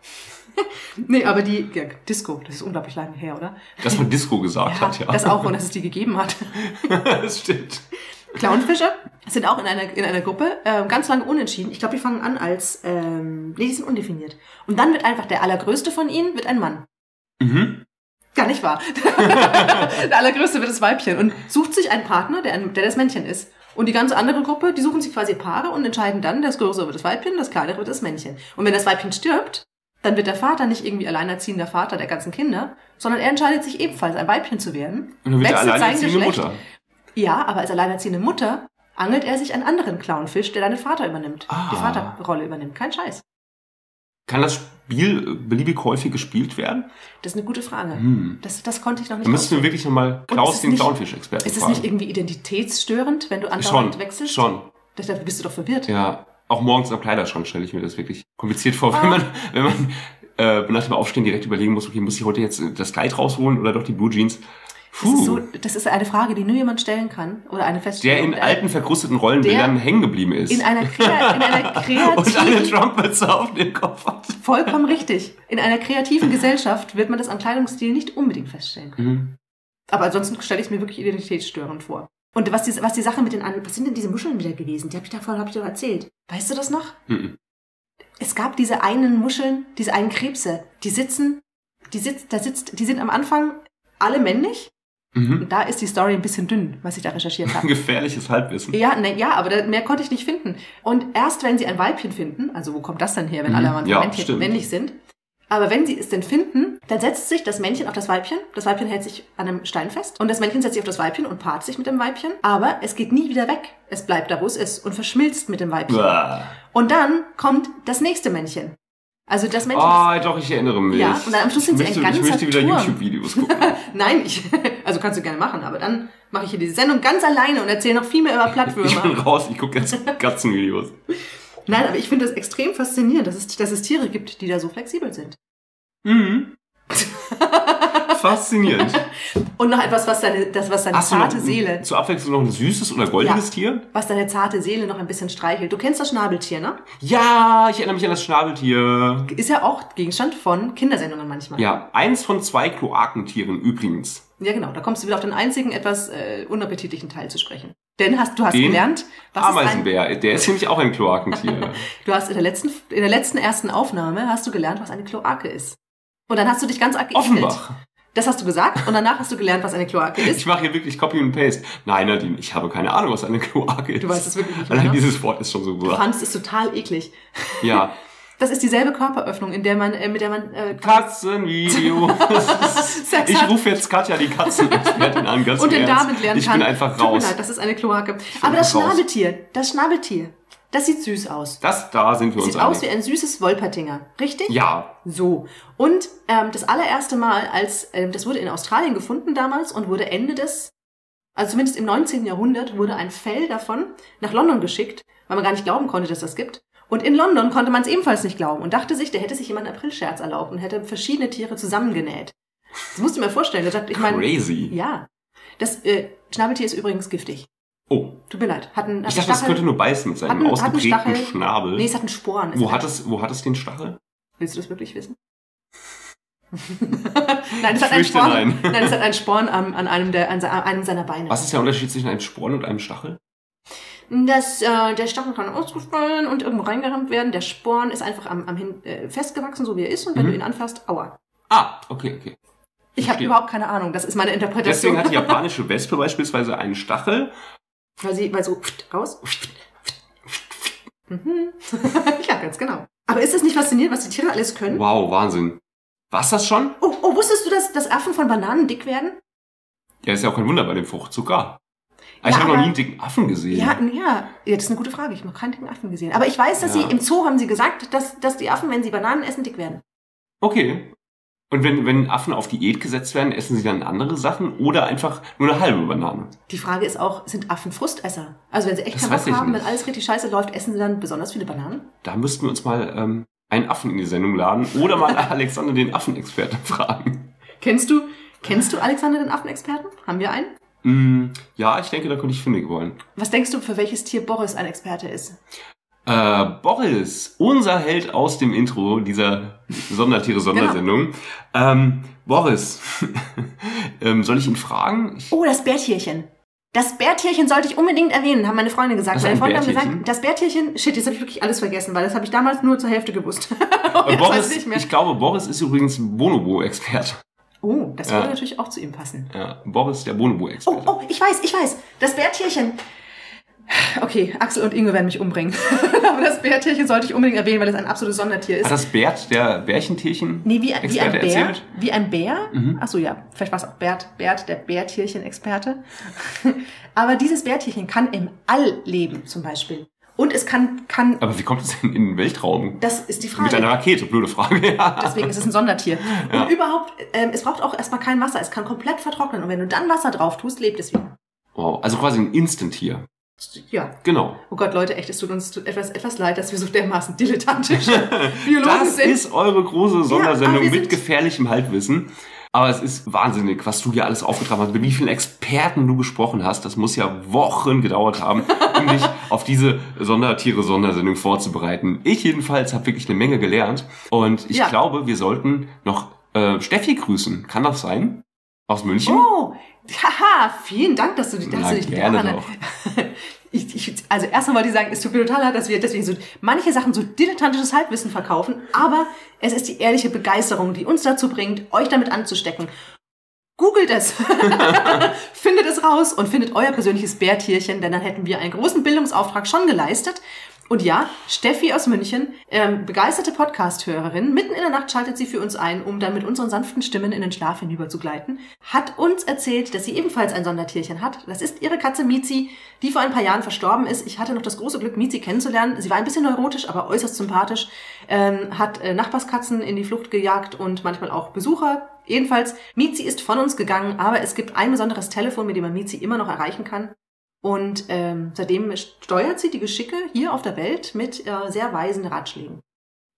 Nee, aber die ja, Disco, das ist unglaublich lange her, oder? Dass man Disco gesagt hat, ja. Das auch und dass es die gegeben hat. <laughs> das stimmt. Clownfische sind auch in einer, in einer Gruppe ähm, ganz lange unentschieden. Ich glaube, die fangen an als, ähm, nee, die sind undefiniert. Und dann wird einfach der allergrößte von ihnen wird ein Mann. Mhm. Gar nicht wahr. <laughs> der allergrößte wird das Weibchen und sucht sich einen Partner, der, ein, der das Männchen ist. Und die ganze andere Gruppe, die suchen sich quasi Paare und entscheiden dann, das größere wird das Weibchen, das kleinere wird das Männchen. Und wenn das Weibchen stirbt, dann wird der Vater nicht irgendwie alleinerziehender Vater der ganzen Kinder, sondern er entscheidet sich ebenfalls ein Weibchen zu werden. Und dann wird er wechselt sein alleinerziehende Geschlecht. Mutter. Ja, aber als alleinerziehende Mutter angelt er sich einen anderen Clownfisch, der dann den Vater übernimmt. Ah. Die Vaterrolle übernimmt. Kein Scheiß. Kann das Spiel beliebig häufig gespielt werden? Das ist eine gute Frage. Hm. Das, das konnte ich noch nicht Da müssten wir wirklich nochmal Klaus, den Clownfisch-Experten Ist es nicht irgendwie identitätsstörend, wenn du andauernd schon, wechselst? schon. Da bist du doch verwirrt. Ja, auch morgens am Kleiderschrank stelle ich mir das wirklich kompliziert vor, wenn Ah. man, wenn man äh, nach dem Aufstehen direkt überlegen muss, okay, muss ich heute jetzt das Kleid rausholen oder doch die Blue Jeans? Das ist, so, das ist eine Frage, die nur jemand stellen kann. Oder eine der Feststellung. in alten, verkrusteten Rollenbildern Der hängen geblieben ist. in einer, Krea in einer <laughs> und eine kreativen, Trumpetze auf dem Kopf hat. vollkommen richtig. In einer kreativen Gesellschaft wird man das am Kleidungsstil nicht unbedingt feststellen können. Mhm. Aber ansonsten stelle ich es mir wirklich identitätsstörend vor. Und was die, was die Sache mit den anderen, was sind denn diese Muscheln wieder gewesen? Die habe ich davon, habe ich doch erzählt. Weißt du das noch? Mhm. Es gab diese einen Muscheln, diese einen Krebse, die sitzen, die sitzt, da sitzt, die sind am Anfang alle männlich. Mhm. Und da ist die Story ein bisschen dünn, was ich da recherchiert <laughs> habe. Gefährliches Halbwissen. Ja, ne, ja, aber mehr konnte ich nicht finden. Und erst wenn sie ein Weibchen finden, also wo kommt das denn her, wenn alle am Mhm. Ja, Männchen männlich sind? Aber wenn sie es denn finden, dann setzt sich das Männchen auf das Weibchen. Das Weibchen hält sich an einem Stein fest. Und das Männchen setzt sich auf das Weibchen und paart sich mit dem Weibchen. Aber es geht nie wieder weg. Es bleibt da, wo es ist und verschmilzt mit dem Weibchen. Bäh. Und dann kommt das nächste Männchen. Also das Männchen. Ah, doch, ich erinnere mich. Ja, und dann am Schluss sind sie ich ein möchte, Ich ganzer möchte wieder. YouTube-Videos gucken. <laughs> Nein, ich, also kannst du gerne machen, aber dann mache ich hier diese Sendung ganz alleine und erzähle noch viel mehr über <laughs> Ich bin Plattwürmer. raus, ich gucke jetzt <laughs> Katzenvideos. Nein, aber ich finde das extrem faszinierend, dass es, dass es Tiere gibt, die da so flexibel sind. Mhm. <laughs> Faszinierend. Und noch etwas, was deine, das, was deine Hast du noch zarte Seele, zur Abwechslung noch ein süßes oder goldiges Ja. Tier? was deine zarte Seele noch ein bisschen streichelt. Du kennst das Schnabeltier, ne? Ja, ich erinnere mich an das Schnabeltier. Ist ja auch Gegenstand von Kindersendungen manchmal. Ja, eins von zwei Kloakentieren übrigens. Ja, genau. Da kommst du wieder auf den einzigen etwas äh, unappetitlichen Teil zu sprechen. Denn hast, du hast Den gelernt, was ist ein, Ameisenbär, der ist nämlich auch ein Kloakentier. <laughs> du hast in der letzten, in der letzten ersten Aufnahme hast du gelernt, was eine Kloake ist. Und dann hast du dich ganz arg. Offenbach. Das hast du gesagt und danach hast du gelernt, was eine Kloake <laughs> ist. Ich mache hier wirklich Copy und Paste. Nein, Nadine, ich habe keine Ahnung, was eine Kloake ist. Du weißt es wirklich nicht, Allein dieses Wort ist schon so Du gut. fandest es total eklig. Ja, <laughs> Das ist dieselbe Körperöffnung, in der man, äh, mit der man äh, Katzenvideo. <laughs> Ich rufe jetzt Katja, die Katzenexpertin an, ganz und den damit lernen Ich kann. bin einfach Tut mir raus. leid, das ist eine Kloake. Aber das raus. Schnabeltier, das Schnabeltier, das sieht süß aus. Das, da sind wir uns Sieht aus wie ein süßes Wolpertinger, richtig? Ja, So. Und ähm, das allererste Mal, als ähm, das wurde in Australien gefunden damals und wurde Ende des, also zumindest im 19. Jahrhundert, wurde ein Fell davon nach London geschickt, weil man gar nicht glauben konnte, dass das gibt. Und in London konnte man es ebenfalls nicht glauben und dachte sich, der hätte sich jemand einen Aprilscherz erlaubt und hätte verschiedene Tiere zusammengenäht. Das musst du mir vorstellen. Der sagt, ich meine, crazy. ja. Das äh, Schnabeltier ist übrigens giftig. Tut mir leid. Hat einen, hat ich dachte, einen das könnte nur beißen mit seinem ausgeprägten Stachel. Schnabel. Nee, es hat einen Sporen. Es wo, hat es, wo hat es den Stachel? Willst du das wirklich wissen? <laughs> nein, es hat einen Sporn. nein. Nein, es hat einen Sporn am, an, einem der, an an einem seiner Beine. Was ist der Unterschied zwischen einem Sporn und einem Stachel? Das, äh, der Stachel kann ausgefallen und irgendwo reingerammt werden. Der Sporn ist einfach am, am hin, äh, festgewachsen, so wie er ist. Und wenn Mhm. du ihn anfasst, aua. Ah, okay, okay. Ich habe überhaupt keine Ahnung. Das ist meine Interpretation. Deswegen hat die japanische Wespe beispielsweise einen Stachel. Weil sie, weil so raus. Mhm. <laughs> ja, ganz genau. Aber ist das nicht faszinierend, was die Tiere alles können? Wow, Wahnsinn. War's das schon? Oh, oh, wusstest du, dass, dass Affen von Bananen dick werden? Ja, ist ja auch kein Wunder bei dem Fruchtzucker. Ja, ich habe noch nie einen dicken Affen gesehen. Ja, ja, ja, das ist eine gute Frage. Ich habe noch keinen dicken Affen gesehen. Aber ich weiß, dass Ja. sie im Zoo haben sie gesagt, dass, dass die Affen, wenn sie Bananen essen, dick werden. Okay. Und wenn, wenn Affen auf Diät gesetzt werden, essen sie dann andere Sachen oder einfach nur eine halbe Banane? Die Frage ist auch, sind Affen Frustesser? Also wenn sie echt keinen Bock haben, nicht. wenn alles richtig scheiße läuft, essen sie dann besonders viele Bananen? Da müssten wir uns mal ähm, einen Affen in die Sendung laden oder mal <laughs> Alexander den Affenexperten fragen. Kennst du, kennst du Alexander den Affenexperten? Haben wir einen? Mm, ja, ich denke, da könnte ich fündig wollen. Was denkst du, für welches Tier Boris ein Experte ist? Äh, Boris, unser Held aus dem Intro dieser Sondertiere-Sondersendung. Ähm, Boris, <laughs> ähm, soll ich ihn fragen? Oh, das Bärtierchen. Das Bärtierchen sollte ich unbedingt erwähnen, haben meine Freunde gesagt. Meine ein Freunde haben Bärtierchen? gesagt, das Bärtierchen, shit, jetzt habe ich wirklich alles vergessen, weil das habe ich damals nur zur Hälfte gewusst. <laughs> äh, Boris, ich glaube, Boris ist übrigens Bonobo-Experte. Oh, das Ja. würde natürlich auch zu ihm passen. Ja, Boris, der Oh, Bonobo-Experte. oh, ich weiß, ich weiß. Das Bärtierchen. Okay, Axel und Inge werden mich umbringen. <laughs> Aber das Bärtierchen sollte ich unbedingt erwähnen, weil es ein absolutes Sondertier ist. Hat das Bert, der Bärchentierchen, Nee, wie, wie ein Bär. erzählt? Wie ein Bär. Mhm. Ach so, ja. Vielleicht war es auch Bert, Bert, der Bärtierchen-Experte. <laughs> Aber dieses Bärtierchen kann im All leben, zum Beispiel. Und es kann, kann, Aber wie kommt es denn in den Weltraum? das ist die Mit einer Frage. Rakete, blöde Frage. Ja. Deswegen ist es ein Sondertier. <laughs> Ja. Und überhaupt, ähm, es braucht auch erstmal kein Wasser. Es kann komplett vertrocknen. Und wenn du dann Wasser drauf tust, lebt es wieder. Wow, also quasi ein Instant-Tier. Ja. Genau. Oh Gott, Leute, echt, es tut uns etwas, etwas leid, dass wir so dermaßen dilettantische <laughs> Biologen Das sind. ist eure große Sondersendung wir mit gefährlichem Halbwissen. Aber es ist wahnsinnig, was du hier alles aufgetragen hast, mit wie vielen Experten du gesprochen hast. Das muss ja Wochen gedauert haben, um dich <laughs> auf diese Sondertiere-Sondersendung vorzubereiten. Ich jedenfalls habe wirklich eine Menge gelernt. Und ich Ja. glaube, wir sollten noch äh, Steffi grüßen. Kann das sein? Aus München? Oh, haha, vielen Dank, dass du, dass Na, du dich gerne daran- doch. <laughs> Ich, ich, Also erstmal wollte ich sagen, es tut mir total leid, dass wir deswegen so manche Sachen so dilettantisches Halbwissen verkaufen, aber es ist die ehrliche Begeisterung, die uns dazu bringt, euch damit anzustecken. Googelt es, <laughs> findet es raus und findet euer persönliches Bärtierchen, denn dann hätten wir einen großen Bildungsauftrag schon geleistet. Und ja, Steffi aus München, ähm, begeisterte Podcast-Hörerin, mitten in der Nacht schaltet sie für uns ein, um dann mit unseren sanften Stimmen in den Schlaf hinüber zu gleiten, hat uns erzählt, dass sie ebenfalls ein Sondertierchen hat. Das ist ihre Katze Mizi, die vor ein paar Jahren verstorben ist. Ich hatte noch das große Glück, Mizi kennenzulernen. Sie war ein bisschen neurotisch, aber äußerst sympathisch, ähm, hat äh, Nachbarskatzen in die Flucht gejagt und manchmal auch Besucher. Jedenfalls, Mizi ist von uns gegangen, aber es gibt ein besonderes Telefon, mit dem man Mizi immer noch erreichen kann. Und ähm, seitdem steuert sie die Geschicke hier auf der Welt mit äh, sehr weisen Ratschlägen.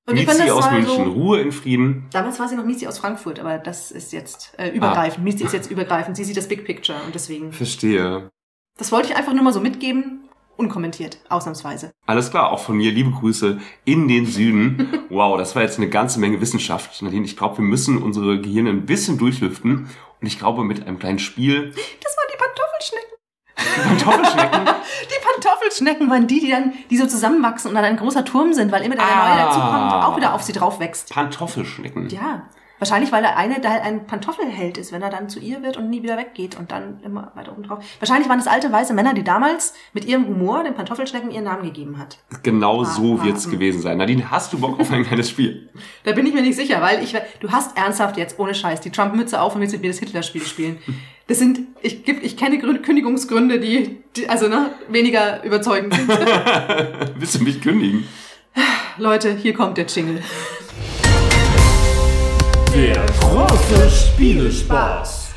Und Mizi aus München, so, Ruhe in Frieden. damals war sie noch Mizi aus Frankfurt, aber das ist jetzt äh, übergreifend. Mizi ist jetzt übergreifend. Sie sieht das Big Picture und deswegen. Verstehe. Das wollte ich einfach nur mal so mitgeben, unkommentiert, ausnahmsweise. Alles klar, auch von mir liebe Grüße in den Süden. <laughs> Wow, das war jetzt eine ganze Menge Wissenschaft. Nadine, ich glaube, wir müssen unsere Gehirne ein bisschen durchlüften. Und ich glaube, mit einem kleinen Spiel, Das waren die Pantoffelschnecken. Kartoffelschnecken, <laughs> Die Pantoffelschnecken waren die, die dann, die so zusammenwachsen und dann ein großer Turm sind, weil immer der Ah. neue dazukommt, auch wieder auf sie drauf wächst. Pantoffelschnecken. Ja. Wahrscheinlich, weil der eine da ein Pantoffelheld ist, wenn er dann zu ihr wird und nie wieder weggeht und dann immer weiter oben drauf. Wahrscheinlich waren es alte weiße Männer, die damals mit ihrem Humor den Pantoffelschnecken ihren Namen gegeben hat. Genau so ah, wird's mm. gewesen sein. Nadine, hast du Bock auf ein kleines Spiel? <laughs> Da bin ich mir nicht sicher, weil ich, du hast ernsthaft jetzt ohne Scheiß die Trump-Mütze auf und willst mit mir das Hitler-Spiel spielen. Das sind, ich, ich kenne Grün- Kündigungsgründe, die, die also ne, weniger überzeugend sind. <laughs> Willst du mich kündigen? Leute, hier kommt der Jingle. Der große Spielespaß.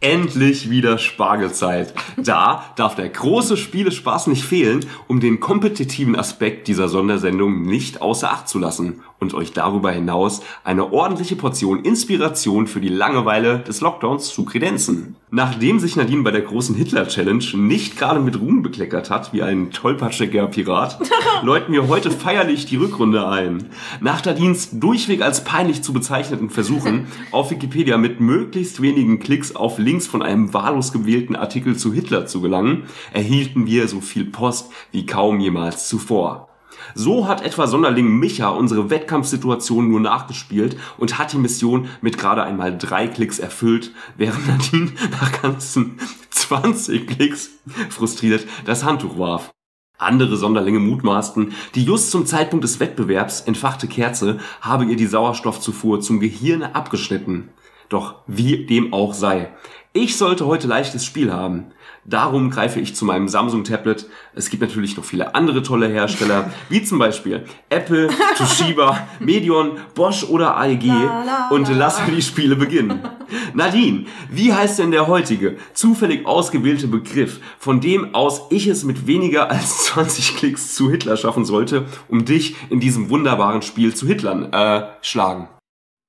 Endlich wieder Spargelzeit. Da darf der große Spielespaß nicht fehlen, um den kompetitiven Aspekt dieser Sondersendung nicht außer Acht zu lassen und euch darüber hinaus eine ordentliche Portion Inspiration für die Langeweile des Lockdowns zu kredenzen. Nachdem sich Nadine bei der großen Hitler-Challenge nicht gerade mit Ruhm bekleckert hat, wie ein tollpatschiger Pirat, <laughs> läuten wir heute feierlich die Rückrunde ein. Nach Nadines durchweg als peinlich zu bezeichneten Versuchen, <laughs> auf Wikipedia mit möglichst wenigen Klicks auf Links von einem wahllos gewählten Artikel zu Hitler zu gelangen, erhielten wir so viel Post wie kaum jemals zuvor. So hat etwa Sonderling Micha unsere Wettkampfsituation nur nachgespielt und hat die Mission mit gerade einmal drei Klicks erfüllt, während Nadine nach ganzen <laughs> 20 Klicks frustriert das Handtuch warf. Andere Sonderlinge mutmaßten, die just zum Zeitpunkt des Wettbewerbs entfachte Kerze habe ihr die Sauerstoffzufuhr zum Gehirn abgeschnitten. Doch wie dem auch sei. Ich sollte heute leichtes Spiel haben. Darum greife ich zu meinem Samsung-Tablet. Es gibt natürlich noch viele andere tolle Hersteller, <laughs> wie zum Beispiel Apple, Toshiba, <laughs> Medion, Bosch oder AEG la, und la. lasse die Spiele beginnen. <laughs> Nadine, wie heißt denn der heutige, zufällig ausgewählte Begriff, von dem aus ich es mit weniger als 20 Klicks zu Hitler schaffen sollte, um dich in diesem wunderbaren Spiel zu Hitlern äh, schlagen?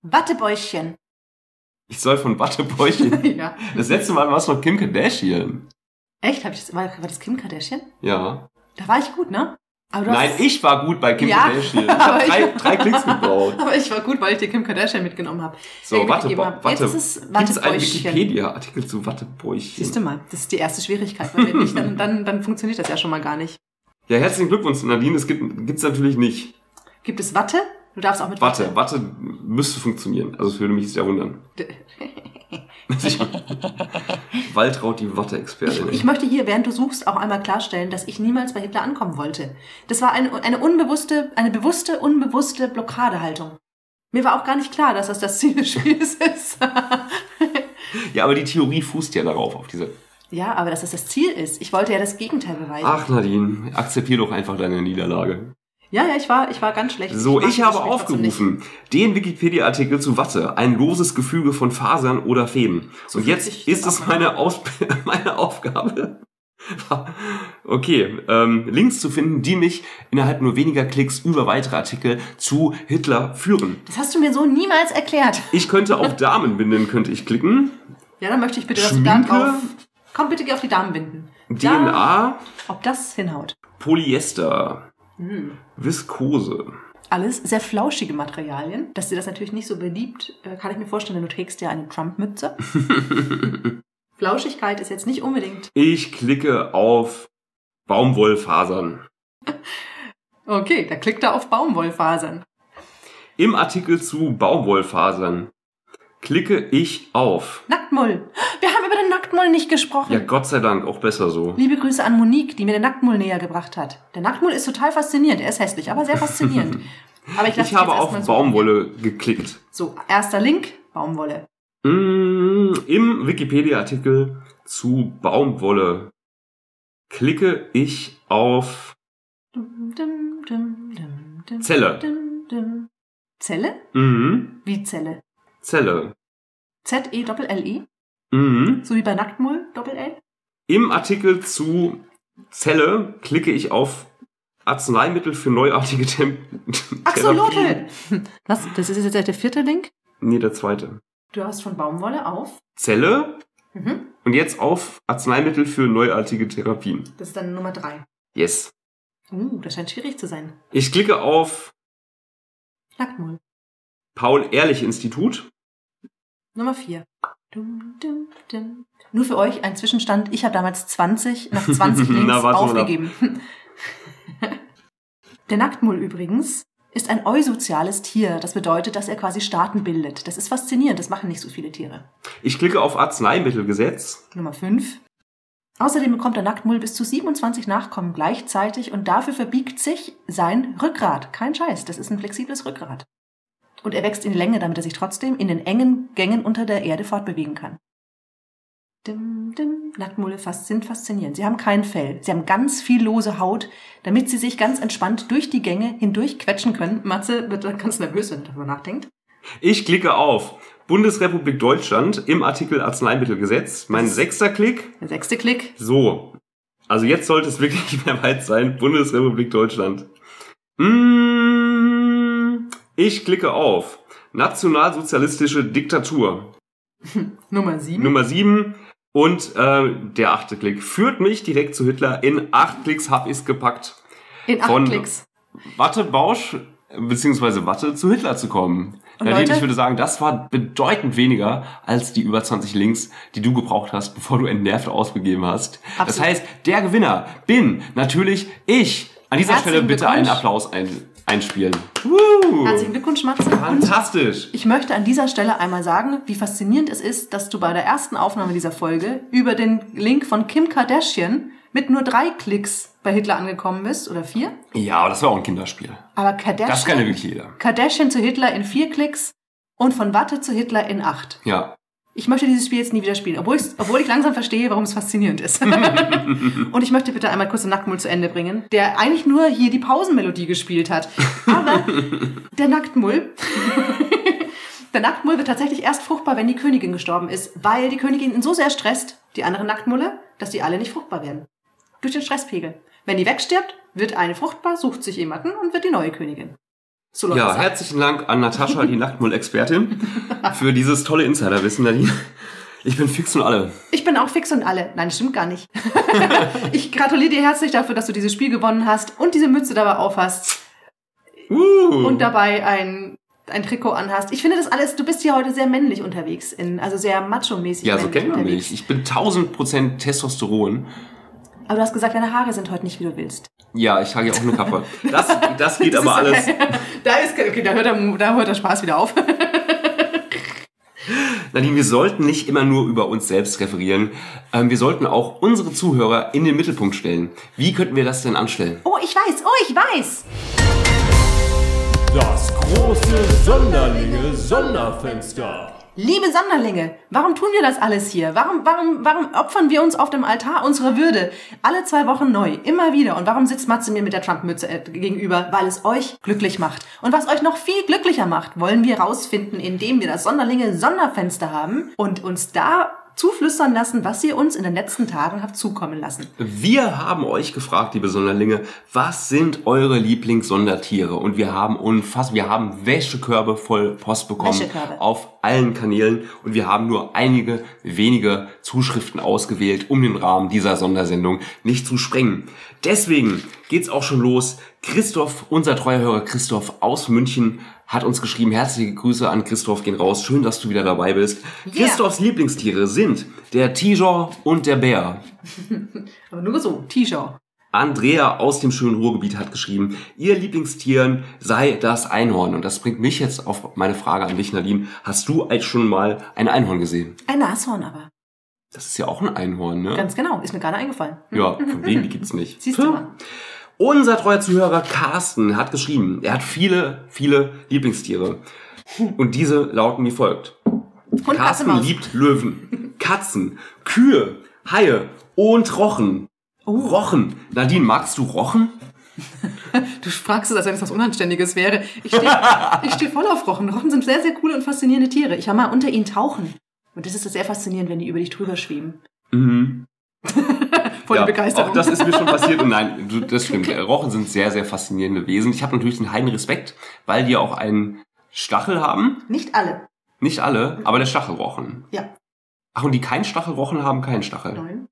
Wattebäuschen. Ich soll von Wattebäuschen. <laughs> ja. Das letzte Mal war es noch Kim Kardashian. Echt? Hab ich das, war, war das Kim Kardashian? Ja. Da war ich gut, ne? Nein, hast- ich war gut bei Kim Ja, Kardashian. <laughs> Ich habe ich- drei, drei Klicks gebraucht. <laughs> Aber ich war gut, weil ich dir Kim Kardashian mitgenommen habe. So, warte, Warte, warte. Jetzt ist es es einen. Wikipedia-Artikel zu Wattebäuschen? Siehst du mal, das ist die erste Schwierigkeit. Weil wenn nicht, dann, dann, dann funktioniert das ja schon mal gar nicht. Ja, herzlichen Glückwunsch, Nadine. Es gibt gibt's natürlich nicht. Gibt es Watte? Du darfst auch mit Watte, Watte müsste funktionieren. Also es würde mich sehr wundern. <laughs> Waltraud, die Watte-Expertin. Ich möchte hier, während du suchst, auch einmal klarstellen, dass ich niemals bei Hitler ankommen wollte. Das war eine, eine unbewusste, eine bewusste, unbewusste Blockadehaltung. Mir war auch gar nicht klar, dass das das Ziel des Spiels <laughs> ist. Ja, aber die Theorie fußt ja darauf, auf diese. ja, aber dass das das Ziel ist. Ich wollte ja das Gegenteil beweisen. Ach, Nadine, akzeptier doch einfach deine Niederlage. Ja, ja, ich war, ich war ganz schlecht. So, ich dieses habe aufgerufen den Wikipedia-Artikel zu Watte, ein loses Gefüge von Fasern oder Fäden. So Und jetzt ist es meine, Aus <laughs> meine Aufgabe, okay, ähm, Links zu finden, die mich innerhalb nur weniger Klicks über weitere Artikel zu Hitler führen. Das hast du mir so niemals erklärt. Ich könnte auf <laughs> Damenbinden, könnte ich klicken. Ja, dann möchte ich bitte, dass du Schminke? da drauf... Komm bitte geh auf die Damen binden. Da, DNA, ob das hinhaut. Polyester, Hm. Viskose. Alles sehr flauschige Materialien. Dass dir das natürlich nicht so beliebt, äh, kann ich mir vorstellen, denn du trägst ja eine Trump-Mütze. <laughs> Flauschigkeit ist jetzt nicht unbedingt. Ich klicke auf Baumwollfasern. <laughs> Okay, da klickt er auf Baumwollfasern. Im Artikel zu Baumwollfasern klicke ich auf. Nacktmull. Wir über den Nacktmull nicht gesprochen. Ja, Gott sei Dank, auch besser so. Liebe Grüße an Monique, die mir den Nacktmull näher gebracht hat. Der Nacktmull ist total faszinierend. Er ist hässlich, aber sehr faszinierend. <laughs> Aber ich, Ich habe auf so- Baumwolle geklickt. So, erster Link, Baumwolle. Mm, Im Wikipedia-Artikel zu Baumwolle klicke ich auf Dum, dum, dum, Zelle. Zelle? mhm, Wie Zelle? Zelle. Z-E-L-L-E? Mhm. So wie bei Nacktmull, Doppel-L? Im Artikel zu Zelle klicke ich auf Arzneimittel für neuartige Tem. Lotte! <laughs> Was? Das ist jetzt der vierte Link? Nee, der zweite. Du hast von Baumwolle auf. Zelle Mhm. und jetzt auf Arzneimittel für neuartige Therapien. Das ist dann Nummer drei. Yes. Uh, das scheint schwierig zu sein. Ich klicke auf Nacktmull. Paul-Ehrlich-Institut. Nummer vier. Dum, dum, dum. Nur für euch ein Zwischenstand. Ich habe damals 20, nach 20 Links Na, aufgegeben. <laughs> Der Nacktmull übrigens ist ein eusoziales Tier. Das bedeutet, dass er quasi Staaten bildet. Das ist faszinierend. Das machen nicht so viele Tiere. Ich klicke auf Arzneimittelgesetz. Nummer 5. Außerdem bekommt der Nacktmull bis zu 27 Nachkommen gleichzeitig und dafür verbiegt sich sein Rückgrat. Kein Scheiß, das ist ein flexibles Rückgrat. Und er wächst in Länge, damit er sich trotzdem in den engen Gängen unter der Erde fortbewegen kann. Dim, dim. Nacktmulle fast sind faszinierend. Sie haben kein Fell. Sie haben ganz viel lose Haut, damit sie sich ganz entspannt durch die Gänge hindurch quetschen können. Matze wird dann ganz nervös, wenn er darüber nachdenkt. Ich klicke auf Bundesrepublik Deutschland im Artikel Arzneimittelgesetz. Mein sechster Klick. Der sechste Klick. So. Also jetzt sollte es wirklich nicht mehr weit sein. Bundesrepublik Deutschland. Mm, ich klicke auf Nationalsozialistische Diktatur. <laughs> Nummer 7. Nummer sieben Und äh, der achte Klick führt mich direkt zu Hitler. In acht Klicks hab ich's gepackt. In acht von- Klicks. Watte Bausch beziehungsweise Watte zu Hitler zu kommen. Und Nadine, Leute? ich würde sagen, das war bedeutend weniger als die über 20 Links, die du gebraucht hast, bevor du entnervt ausgegeben hast. Das Absolut. heißt, der Gewinner bin natürlich ich. An dieser Herzlichen Stelle bitte einen. Applaus ein, einspielen. Woo! Herzlichen Glückwunsch, Matze. Und Fantastisch. ich möchte an dieser Stelle einmal sagen, wie faszinierend es ist, dass du bei der ersten Aufnahme dieser Folge über den Link von Kim Kardashian mit nur drei Klicks bei Hitler angekommen bist, oder vier. Ja, aber das war auch ein Kinderspiel. Aber Kardashian, Das kann ja wirklich jeder. Kardashian zu Hitler in vier Klicks und von Watte zu Hitler in acht. Ja. Ich möchte dieses Spiel jetzt nie wieder spielen, obwohl, obwohl ich langsam verstehe, warum es faszinierend ist. <laughs> und ich möchte bitte einmal kurz den Nacktmull zu Ende bringen, der eigentlich nur hier die Pausenmelodie gespielt hat. Aber <laughs> der Nacktmull, <laughs> der Nacktmull wird tatsächlich erst fruchtbar, wenn die Königin gestorben ist, weil die Königin ihn so sehr stresst, die anderen Nacktmulle, dass die alle nicht fruchtbar werden. Durch den Stresspegel. Wenn die wegstirbt, wird eine fruchtbar, sucht sich jemanden und wird die neue Königin. So Ja, ab. herzlichen Dank an Natascha, die <laughs> Nachtmull-Expertin, für dieses tolle Insiderwissen, Nadine. Ich bin fix und alle. Ich bin auch fix und alle. Nein, stimmt gar nicht. <laughs> ich gratuliere dir herzlich dafür, dass du dieses Spiel gewonnen hast und diese Mütze dabei aufhast Uh. und dabei ein, ein Trikot anhast. Ich finde das alles, du bist hier heute sehr männlich unterwegs, in, also sehr macho-mäßig. ja, so kennt man mich. Ich bin 1000 Prozent Testosteron. Aber du hast gesagt, deine Haare sind heute nicht, wie du willst. Ja, ich trage ja auch eine Kappe. Das, das geht <laughs> Das aber alles. Da ist, okay, da hört, der, da hört der Spaß wieder auf. Nadine, wir sollten nicht immer nur über uns selbst referieren. Ähm, wir sollten auch unsere Zuhörer in den Mittelpunkt stellen. Wie könnten wir das denn anstellen? oh, ich weiß, oh, ich weiß. Das große Sonderlinge Sonderfenster. Liebe Sonderlinge, warum tun wir das alles hier? Warum, warum, warum opfern wir uns auf dem Altar unserer Würde? Alle zwei Wochen neu, immer wieder. Und warum sitzt Matze mir mit der Trump-Mütze äh, gegenüber? Weil es euch glücklich macht. Und was euch noch viel glücklicher macht, wollen wir rausfinden, indem wir das Sonderlinge Sonderfenster haben und uns da zuflüstern lassen, was ihr uns in den letzten Tagen habt zukommen lassen. Wir haben euch gefragt, liebe Sonderlinge, was sind eure Lieblingssondertiere? Und wir haben unfassbar, wir haben Wäschekörbe voll Post bekommen Wäschekörbe. auf allen Kanälen und wir haben nur einige wenige Zuschriften ausgewählt, um den Rahmen dieser Sondersendung nicht zu sprengen. Deswegen geht's auch schon los. Christoph, unser treuer Hörer Christoph aus München, hat uns geschrieben. Herzliche Grüße an Christoph gehen raus. Schön, dass du wieder dabei bist. Yeah. Christophs Lieblingstiere sind der Tiger und der Bär. <laughs> Aber nur so, T-Shirt. Andrea aus dem schönen Ruhrgebiet hat geschrieben, ihr Lieblingstier sei das Einhorn. Und das bringt mich jetzt auf meine Frage an dich, Nadine. Hast du eigentlich schon mal ein Einhorn gesehen? Ein Nashorn aber. Das ist ja auch ein Einhorn, ne? Ganz genau. Ist mir gerade eingefallen. ja, von denen die gibt's nicht. <laughs> Siehst du mal. Unser treuer Zuhörer Carsten hat geschrieben, er hat viele, viele Lieblingstiere. Und diese lauten wie folgt. Und Carsten liebt Löwen, Katzen, Kühe, Haie und Rochen. Oh. Rochen. Nadine, magst du Rochen? <laughs> Du fragst es, als wenn es was Unanständiges wäre. Ich stehe <laughs> steh voll auf Rochen. Rochen sind sehr, sehr coole und faszinierende Tiere. Ich war mal unter ihnen tauchen. Und das ist sehr faszinierend, wenn die über dich drüber schweben. Mhm. <laughs> Voll die Begeisterung. Auch das ist mir schon passiert. Und nein, das stimmt. Rochen sind sehr, sehr faszinierende Wesen. Ich habe natürlich einen heiden Respekt, weil die auch einen Stachel haben. Nicht alle. Nicht alle, aber der Stachelrochen. Ja. Ach, und die keinen Stachelrochen haben keinen Stachel. Neun.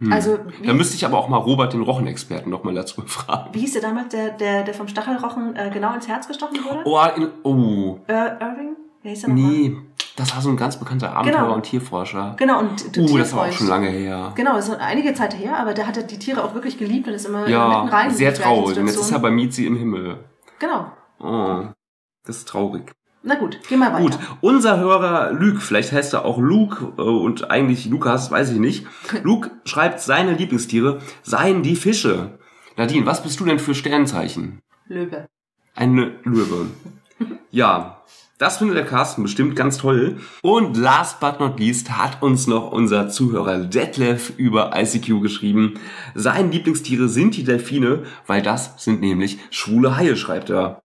Hm. Also, Da müsste ich aber auch mal Robert, den Rochenexperten, noch mal dazu <laughs> fragen. Wie hieß der damals, der, der, der vom Stachelrochen äh, genau ins Herz gestochen wurde? Oh, in, oh. Äh, Irving? Wer hieß der nochmal? nee. Das war so ein ganz bekannter Abenteurer Genau. und Tierforscher. Genau, und du Uh, das war auch schon lange her. Genau, das ist einige Zeit her, aber der hatte die Tiere auch wirklich geliebt und ist immer Ja, mitten rein. in sehr traurig. Und jetzt ist er bei Miezi im Himmel. Genau. Oh, das ist traurig. Na gut, geh mal weiter. Gut, unser Hörer Luke, vielleicht heißt er auch Luke äh, und eigentlich Lukas, weiß ich nicht. Luke schreibt, seine Lieblingstiere seien die Fische. Nadine, was bist du denn für Sternzeichen? Löwe. Eine Löwe. Ja, das findet der Carsten bestimmt ganz toll. Und last but not least hat uns noch unser Zuhörer Detlef über ICQ geschrieben. Seine Lieblingstiere sind die Delfine, weil das sind nämlich schwule Haie, schreibt er.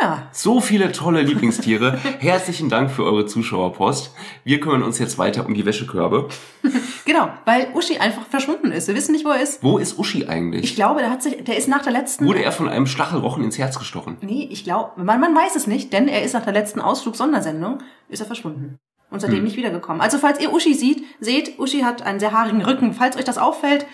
Ja, So viele tolle Lieblingstiere. <laughs> Herzlichen Dank für eure Zuschauerpost. Wir kümmern uns jetzt weiter um die Wäschekörbe. <laughs> genau, weil Uschi einfach verschwunden ist. Wir wissen nicht, wo er ist. Wo ist Uschi eigentlich? Ich glaube, der hat sich, der ist nach der letzten. Wurde er von einem Stachelrochen ins Herz gestochen? Nee, ich glaube, man, man weiß es nicht, denn er ist nach der letzten Ausflug-Sondersendung, ist er verschwunden. Und seitdem Hm. nicht wiedergekommen. Also falls ihr Uschi sieht, seht, Uschi hat einen sehr haarigen Rücken. Falls euch das auffällt,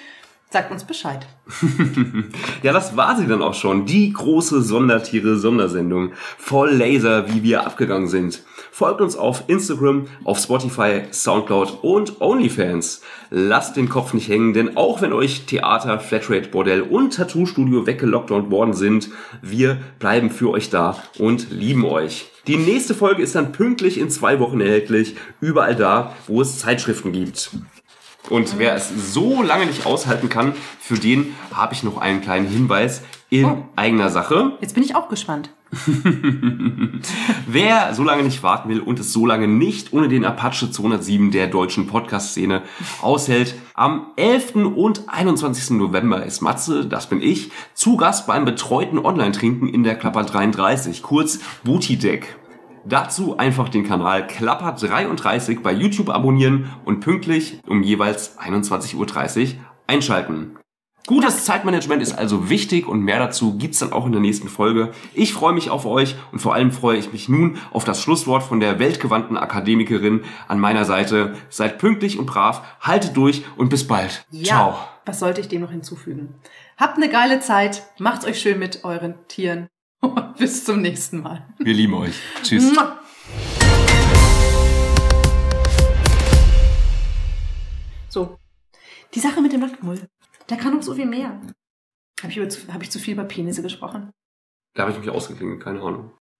sagt uns Bescheid. <laughs> Ja, das war sie dann auch schon. Die große Sondertiere-Sondersendung. Voll Laser, wie wir abgegangen sind. Folgt uns auf Instagram, auf Spotify, Soundcloud und OnlyFans. Lasst den Kopf nicht hängen, denn auch wenn euch Theater, Flatrate, Bordell und Tattoo-Studio weggelockdownt worden sind, wir bleiben für euch da und lieben euch. Die nächste Folge ist dann pünktlich in zwei Wochen erhältlich, überall da, wo es Zeitschriften gibt. Und wer es so lange nicht aushalten kann, für den habe ich noch einen kleinen Hinweis in Oh. eigener Sache. Jetzt bin ich auch gespannt. <laughs> Wer so lange nicht warten will und es so lange nicht ohne den Apache 207 der deutschen Podcast-Szene aushält, am 11. und 21. November ist Matze, das bin ich, zu Gast beim betreuten Online-Trinken in der Klapper 33, kurz Booty Deck. Dazu einfach den Kanal Klapper 33 bei YouTube abonnieren und pünktlich um jeweils 21.30 Uhr einschalten. Gutes Zeitmanagement ist also wichtig und mehr dazu gibt's dann auch in der nächsten Folge. Ich freue mich auf euch und vor allem freue ich mich nun auf das Schlusswort von der weltgewandten Akademikerin an meiner Seite. Seid pünktlich und brav, haltet durch und bis bald. Ja. Ciao. Was sollte ich dem noch hinzufügen? Habt eine geile Zeit. Macht's euch schön mit euren Tieren. Und <laughs> bis zum nächsten Mal. Wir lieben euch. Tschüss. Mua. So. Die Sache mit dem Nacktmull. Der kann noch so viel mehr. Habe ich, über zu- hab ich zu viel über Penisse gesprochen? Da habe ich mich ausgeklingelt, keine Ahnung.